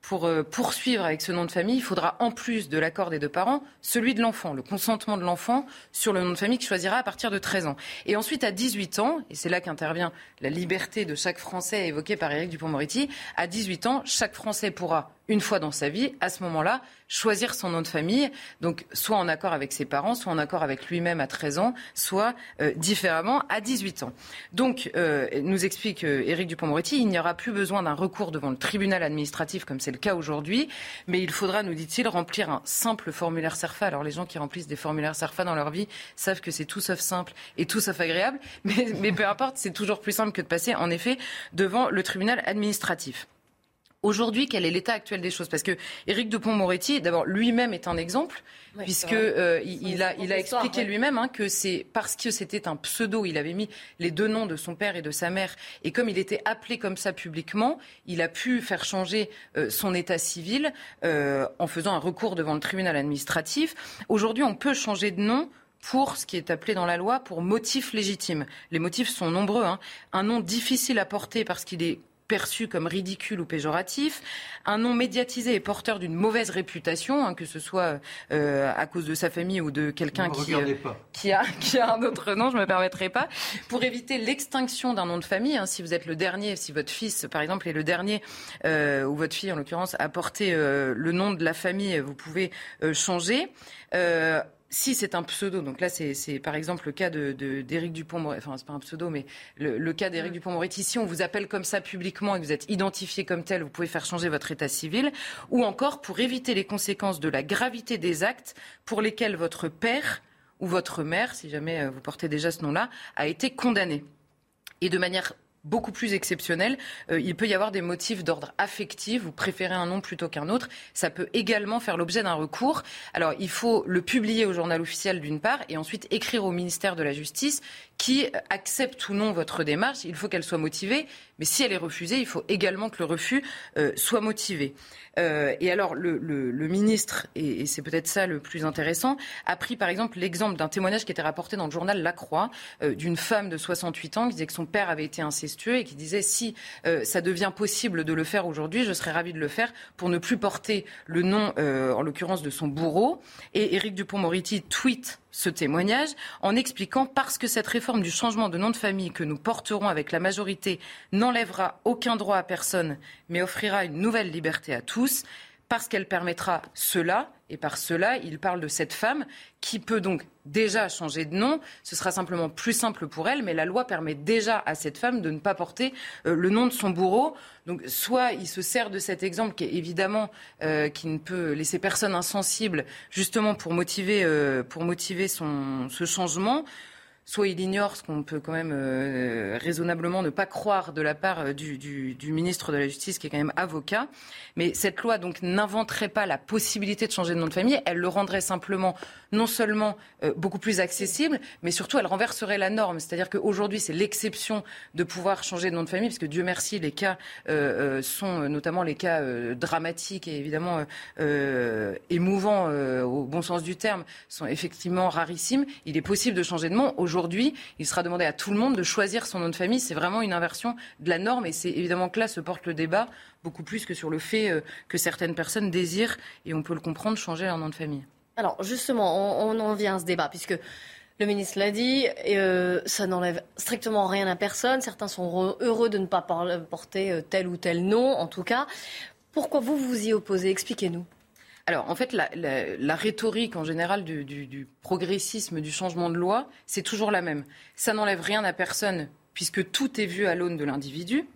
pour euh, poursuivre avec ce nom de famille, il faudra en plus de l'accord des deux parents, celui de l'enfant, le consentement de l'enfant sur le nom de famille qu'il choisira à partir de 13 ans. Et ensuite, à 18 ans, et c'est là qu'intervient la liberté de chaque Français évoquée par Éric Dupond-Moretti, à 18 ans, chaque Français pourra une fois dans sa vie, à ce moment-là, choisir son nom de famille, donc soit en accord avec ses parents, soit en accord avec lui-même à 13 ans, soit euh, différemment à 18 ans. Donc, euh, nous explique euh, Éric Dupont-Moretti, il n'y aura plus besoin d'un recours devant le tribunal administratif comme c'est le cas aujourd'hui, mais il faudra, nous dit-il, remplir un simple formulaire SERFA. Alors, les gens qui remplissent des formulaires SERFA dans leur vie savent que c'est tout sauf simple et tout sauf agréable, mais, mais peu importe, c'est toujours plus simple que de passer, en effet, devant le tribunal administratif. Aujourd'hui, quel est l'état actuel des choses Parce que Éric Dupont-Moretti, d'abord, lui-même est un exemple, puisque euh, il, a, il a expliqué lui-même hein, que c'est parce que c'était un pseudo, il avait mis les deux noms de son père et de sa mère, et comme il était appelé comme ça publiquement, il a pu faire changer euh, son état civil euh, en faisant un recours devant le tribunal administratif. Aujourd'hui, on peut changer de nom pour ce qui est appelé dans la loi pour motif légitime. Les motifs sont nombreux. Hein. Un nom difficile à porter parce qu'il est perçu comme ridicule ou péjoratif, un nom médiatisé et porteur d'une mauvaise réputation, hein, que ce soit euh, à cause de sa famille ou de quelqu'un qui, euh, qui, a, qui a un autre nom, je ne me permettrai pas, pour éviter l'extinction d'un nom de famille. Hein, si vous êtes le dernier, si votre fils, par exemple, est le dernier, euh, ou votre fille, en l'occurrence, a porté le nom de la famille, vous pouvez changer si c'est un pseudo, donc là c'est par exemple le cas d'Éric de, Dupont-Moretti, enfin c'est pas un pseudo, mais le, cas d'Éric. Dupont-Moretti, si on vous appelle comme ça publiquement et que vous êtes identifié comme tel, vous pouvez faire changer votre état civil, ou encore pour éviter les conséquences de la gravité des actes pour lesquels votre père ou votre mère, si jamais euh, vous portez déjà ce nom-là, a été condamné. Et de manière beaucoup plus exceptionnel. Euh, il peut y avoir des motifs d'ordre affectif. Vous préférez un nom plutôt qu'un autre. Ça peut également faire l'objet d'un recours. Alors, il faut le publier au journal officiel d'une part et ensuite écrire au ministère de la Justice qui accepte ou non votre démarche. Il faut qu'elle soit motivée. Mais si elle est refusée, il faut également que le refus euh, soit motivé. Euh, et alors, le, ministre, et, c'est peut-être ça le plus intéressant, a pris par exemple l'exemple d'un témoignage qui était rapporté dans le journal La Croix euh, d'une femme de 68 ans qui disait que son père avait été incestueux et qui disait si ça devient possible de le faire aujourd'hui, je serais ravie de le faire pour ne plus porter le nom, en l'occurrence, de son bourreau. Et Éric Dupont-Moretti tweet ce témoignage en expliquant parce que cette réforme du changement de nom de famille que nous porterons avec la majorité n'enlèvera aucun droit à personne, mais offrira une nouvelle liberté à tous, parce qu'elle permettra cela, et par cela, il parle de cette femme qui peut donc déjà changer de nom. Ce sera simplement plus simple pour elle, mais la loi permet déjà à cette femme de ne pas porter euh, le nom de son bourreau. Donc, soit il se sert de cet exemple qui est évidemment euh, qui ne peut laisser personne insensible, justement pour motiver, euh, pour motiver son, ce changement soit il ignore ce qu'on peut quand même euh, raisonnablement ne pas croire de la part euh, du, ministre de la Justice, qui est quand même avocat. Mais cette loi donc n'inventerait pas la possibilité de changer de nom de famille, elle le rendrait simplement non seulement euh, beaucoup plus accessible, mais surtout elle renverserait la norme. C'est-à-dire qu'aujourd'hui c'est l'exception de pouvoir changer de nom de famille, parce que Dieu merci, les cas sont notamment les cas dramatiques et évidemment émouvants au bon sens du terme, sont effectivement rarissimes. Il est possible de changer de nom aujourd'hui aujourd'hui, il sera demandé à tout le monde de choisir son nom de famille. C'est vraiment une inversion de la norme et c'est évidemment que là se porte le débat beaucoup plus que sur le fait euh, que certaines personnes désirent, et on peut le comprendre, changer leur nom de famille. Alors justement, on, en vient à ce débat puisque le ministre l'a dit, euh, ça n'enlève strictement rien à personne. Certains sont heureux de ne pas porter euh, tel ou tel nom, en tout cas. Pourquoi vous vous y opposez? Expliquez-nous. Alors, en fait, la, rhétorique en général du, progressisme, du changement de loi, c'est toujours la même. Ça n'enlève rien à personne, puisque tout est vu à l'aune de l'individu.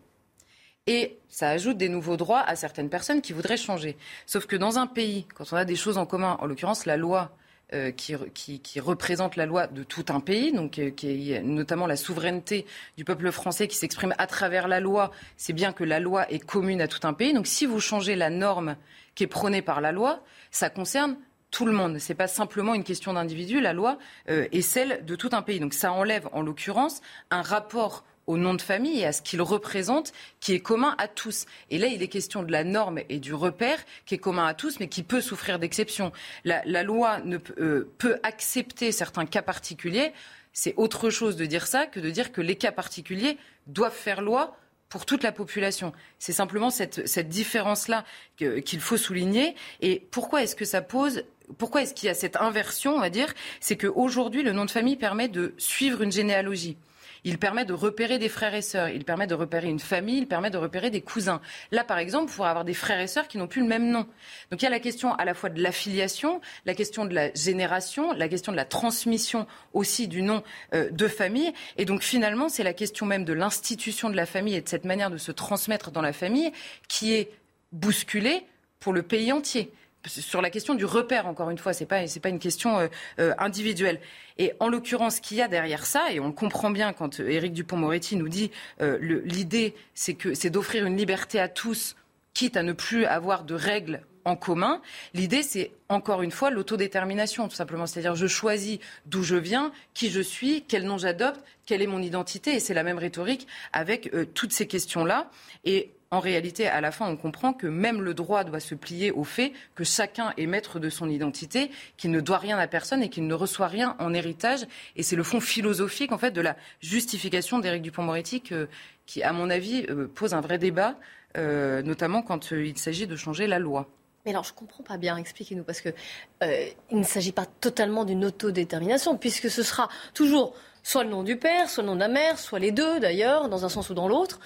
Et ça ajoute des nouveaux droits à certaines personnes qui voudraient changer. Sauf que dans un pays, quand on a des choses en commun, en l'occurrence la loi euh, qui, représente la loi de tout un pays, donc euh, notamment la souveraineté du peuple français qui s'exprime à travers la loi, c'est bien que la loi est commune à tout un pays. Donc si vous changez la norme qui est prônée par la loi, ça concerne tout le monde. Ce n'est pas simplement une question d'individu. La loi euh, est celle de tout un pays. Donc ça enlève, en l'occurrence, un rapport au nom de famille et à ce qu'il représente, qui est commun à tous. Et là, il est question de la norme et du repère qui est commun à tous, mais qui peut souffrir d'exceptions. La, loi ne, euh, peut accepter certains cas particuliers. C'est autre chose de dire ça que de dire que les cas particuliers doivent faire loi pour toute la population. C'est simplement cette, différence-là qu'il faut souligner. Et pourquoi est-ce que ça pose pourquoi est-ce qu'il y a cette inversion, on va dire? C'est qu'aujourd'hui, le nom de famille permet de suivre une généalogie. Il permet de repérer des frères et sœurs, il permet de repérer une famille, il permet de repérer des cousins. Là, par exemple, vous pourrez avoir des frères et sœurs qui n'ont plus le même nom. Donc il y a la question à la fois de l'affiliation, la question de la génération, la question de la transmission aussi du nom euh, de famille. Et donc finalement, c'est la question même de l'institution de la famille et de cette manière de se transmettre dans la famille qui est bousculée pour le pays entier sur la question du repère, encore une fois, ce n'est pas, pas une question euh, euh, individuelle. Et en l'occurrence, ce qu'il y a derrière ça, et on le comprend bien quand euh, Éric Dupont-Moretti nous dit l'idée, c'est, que, c'est d'offrir une liberté à tous, quitte à ne plus avoir de règles en commun. L'idée, c'est encore une fois l'autodétermination, tout simplement. C'est-à-dire, je choisis d'où je viens, qui je suis, quel nom j'adopte, quelle est mon identité. Et c'est la même rhétorique avec toutes ces questions-là. Et en réalité, à la fin, on comprend que même le droit doit se plier au fait que chacun est maître de son identité, qu'il ne doit rien à personne et qu'il ne reçoit rien en héritage. Et c'est le fond philosophique, en fait, de la justification d'Éric Dupond-Moretti qui, à mon avis, euh, pose un vrai débat, euh, notamment quand euh, il s'agit de changer la loi. Mais alors, je ne comprends pas bien, expliquez-nous, parce qu'il ne s'agit pas totalement d'une autodétermination, puisque ce sera toujours soit le nom du père, soit le nom de la mère, soit les deux d'ailleurs, dans un sens ou dans l'autre.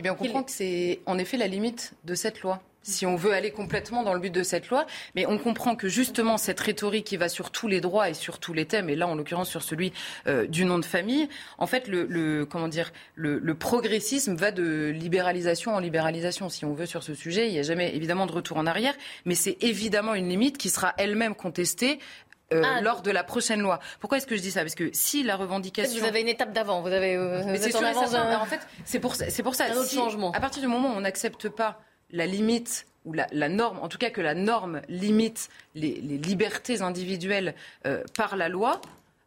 Eh bien, on comprend que c'est en effet la limite de cette loi si on veut aller complètement dans le but de cette loi. Mais on comprend que justement cette rhétorique qui va sur tous les droits et sur tous les thèmes, et là en l'occurrence sur celui euh, du nom de famille, en fait le, comment dire le, progressisme va de libéralisation en libéralisation, si on veut sur ce sujet. Il n'y a jamais évidemment de retour en arrière, mais c'est évidemment une limite qui sera elle-même contestée euh, ah, lors de la prochaine loi. Pourquoi est-ce que je dis ça? Parce que si la revendication... Vous avez une étape d'avant, vous avez... Euh, c'est en, fait, c'est pour, ça. Un autre changement. À partir du moment où on n'accepte pas la limite ou la, norme, en tout cas que la norme limite les, libertés individuelles euh, par la loi,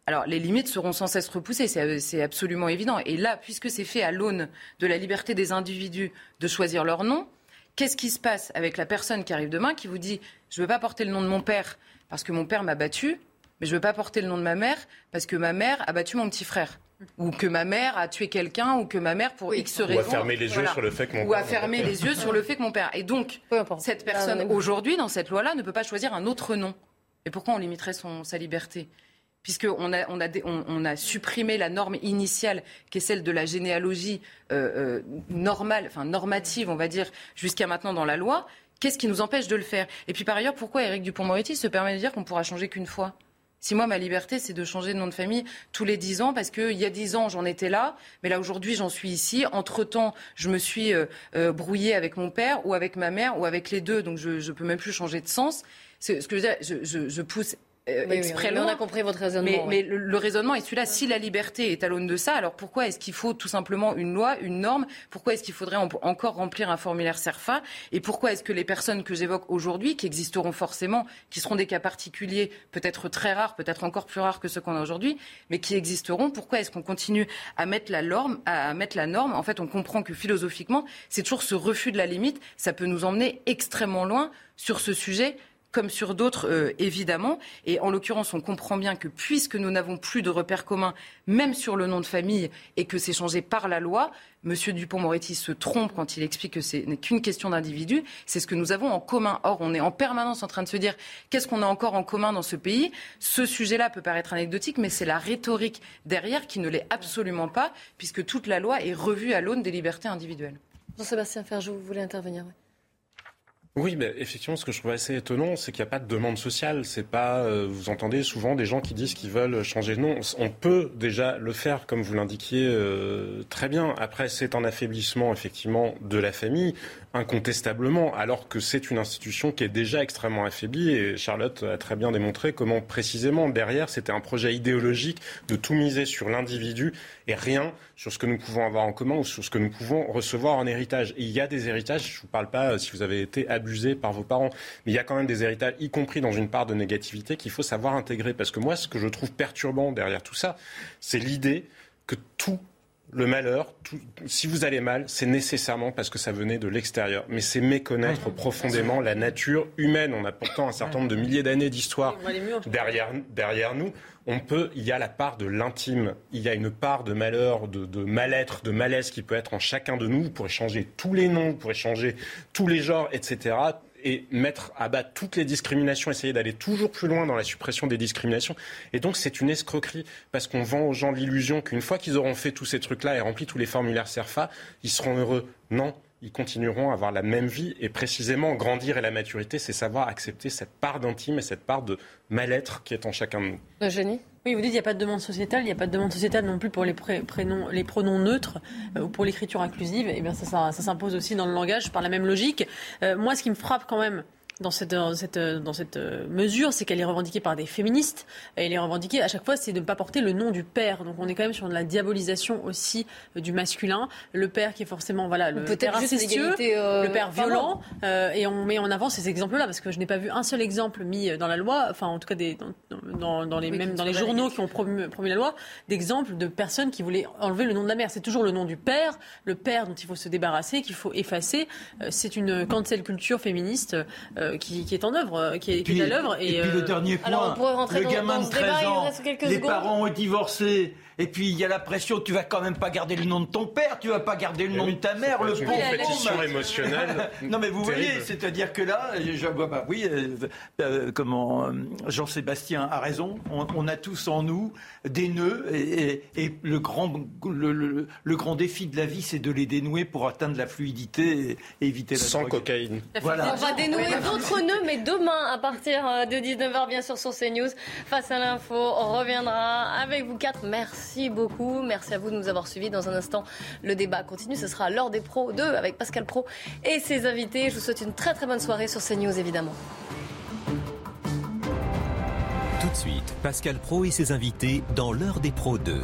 alors les limites seront sans cesse repoussées, c'est absolument évident. Et là, puisque c'est fait à l'aune de la liberté des individus de choisir leur nom, qu'est-ce qui se passe avec la personne qui arrive demain qui vous dit je ne veux pas porter le nom de mon père parce que mon père m'a battu, mais je ne veux pas porter le nom de ma mère parce que ma mère a battu mon petit frère. Ou que ma mère a tué quelqu'un, ou que ma mère, pour X raisons. Ou a fermé les yeux sur le fait que mon Ou a fermé les yeux sur le fait que mon père. Et donc, cette personne, ah, aujourd'hui, dans cette loi-là, ne peut pas choisir un autre nom. Et pourquoi on limiterait son, sa liberté? Puisqu'on a, on a, on, a, supprimé la norme initiale, qui est celle de la généalogie euh, euh, normale, enfin normative, on va dire, jusqu'à maintenant dans la loi, Qu'est-ce qui nous empêche de le faire? Et puis par ailleurs, pourquoi Éric Dupont-Moretti se permet de dire qu'on pourra changer qu'une fois? Si moi, ma liberté, c'est de changer de nom de famille tous les dix ans, parce qu'il y a dix ans, j'en étais là, mais là, aujourd'hui, j'en suis ici. Entre-temps, je me suis euh, euh, brouillée avec mon père, ou avec ma mère, ou avec les deux, donc je ne peux même plus changer de sens. Ce que je veux dire, je pousse euh, on a compris votre raisonnement. Mais, le, raisonnement est celui-là. Si la liberté est à l'aune de ça, alors pourquoi est-ce qu'il faut tout simplement une loi, une norme? Pourquoi est-ce qu'il faudrait encore remplir un formulaire CERFA? Et pourquoi est-ce que les personnes que j'évoque aujourd'hui, qui existeront forcément, qui seront des cas particuliers, peut-être très rares, peut-être encore plus rares que ceux qu'on a aujourd'hui, mais qui existeront, pourquoi est-ce qu'on continue à mettre la norme, à mettre la norme? En fait, on comprend que philosophiquement, c'est toujours ce refus de la limite. Ça peut nous emmener extrêmement loin sur ce sujet comme sur d'autres, euh, évidemment. Et en l'occurrence, on comprend bien que puisque nous n'avons plus de repères communs, même sur le nom de famille, et que c'est changé par la loi, M. Dupont-Moretti se trompe quand il explique que ce n'est qu'une question d'individu. C'est ce que nous avons en commun. Or, on est en permanence en train de se dire qu'est-ce qu'on a encore en commun dans ce pays? Ce sujet-là peut paraître anecdotique, mais c'est la rhétorique derrière qui ne l'est absolument pas, puisque toute la loi est revue à l'aune des libertés individuelles. Jean-Sébastien Ferjou, vous voulez intervenir mais effectivement, ce que je trouve assez étonnant, c'est qu'il n'y a pas de demande sociale. C'est pas, euh, vous entendez souvent des gens qui disent qu'ils veulent changer de nom. On peut déjà le faire, comme vous l'indiquiez euh, très bien. Après, c'est un affaiblissement effectivement de la famille incontestablement, alors que c'est une institution qui est déjà extrêmement affaiblie. Et Charlotte a très bien démontré comment précisément derrière, c'était un projet idéologique de tout miser sur l'individu et rien sur ce que nous pouvons avoir en commun ou sur ce que nous pouvons recevoir en héritage. Et il y a des héritages, je ne vous parle pas euh, si vous avez été abusé par vos parents, mais il y a quand même des héritages, y compris dans une part de négativité, qu'il faut savoir intégrer. Parce que moi, ce que je trouve perturbant derrière tout ça, c'est l'idée que tout le malheur, si vous allez mal, c'est nécessairement parce que ça venait de l'extérieur. Mais c'est méconnaître profondément la nature humaine. On a pourtant un certain nombre de milliers d'années d'histoire derrière, derrière nous. On peut, il y a la part de l'intime, il y a une part de malheur, de, de mal-être, de malaise qui peut être en chacun de nous. Vous pourrez changer tous les noms, vous pourrez changer tous les genres, etc et mettre à bas toutes les discriminations, essayer d'aller toujours plus loin dans la suppression des discriminations. Et donc c'est une escroquerie parce qu'on vend aux gens l'illusion qu'une fois qu'ils auront fait tous ces trucs-là et rempli tous les formulaires CERFA, ils seront heureux. Non, ils continueront à avoir la même vie. Et précisément, grandir et la maturité, c'est savoir accepter cette part d'intime et cette part de mal-être qui est en chacun de nous. Eugénie? Oui, vous dites qu'il n'y a pas de demande sociétale, il n'y a pas de demande sociétale non plus pour les, prénoms, les pronoms neutres euh, ou pour l'écriture inclusive. Et eh bien ça, ça, s'impose aussi dans le langage par la même logique. Euh, moi, ce qui me frappe quand même, dans cette, dans cette, dans cette mesure, c'est qu'elle est revendiquée par des féministes. Et elle est revendiquée à chaque fois, c'est de ne pas porter le nom du père. Donc on est quand même sur de la diabolisation aussi euh, du masculin. Le père qui est forcément voilà le père incestueux, euh, le père violent. Euh, et on met en avant ces exemples-là parce que je n'ai pas vu un seul exemple mis dans la loi, enfin en tout cas des, dans, dans, les même dans les journaux qui ont promu, la loi, d'exemples de personnes qui voulaient enlever le nom de la mère. C'est toujours le nom du père, le père dont il faut se débarrasser, qu'il faut effacer. C'est une cancel culture féministe. Euh, qui, est en œuvre, euh, qui est, à l'œuvre. Et, puis le euh, dernier point, le gamin de 13 ans, les parents ont divorcé, et puis il y a la pression, tu vas quand même pas garder le nom de ton père, tu vas pas garder le nom de ta mère, le pauvre. compétition émotionnelle. non mais vous voyez, c'est-à-dire que là, je, bah, oui, comment Jean-Sébastien a raison, on, a tous en nous des nœuds, et, le, grand, le, grand défi de la vie, c'est de les dénouer pour atteindre la fluidité et, éviter la Sans cocaïne. Voilà. On va dénouer d'autres nœuds, mais demain, à partir euh, de 19h, bien sûr, sur CNews, face à l'info, on reviendra avec vous quatre. Merci beaucoup. Merci à vous de nous avoir suivis. Dans un instant, le débat continue. Ce sera l'heure des pros 2 avec Pascal Pro et ses invités. Je vous souhaite une très très bonne soirée sur CNews, évidemment. Tout de suite, Pascal Pro et ses invités dans l'heure des pros 2.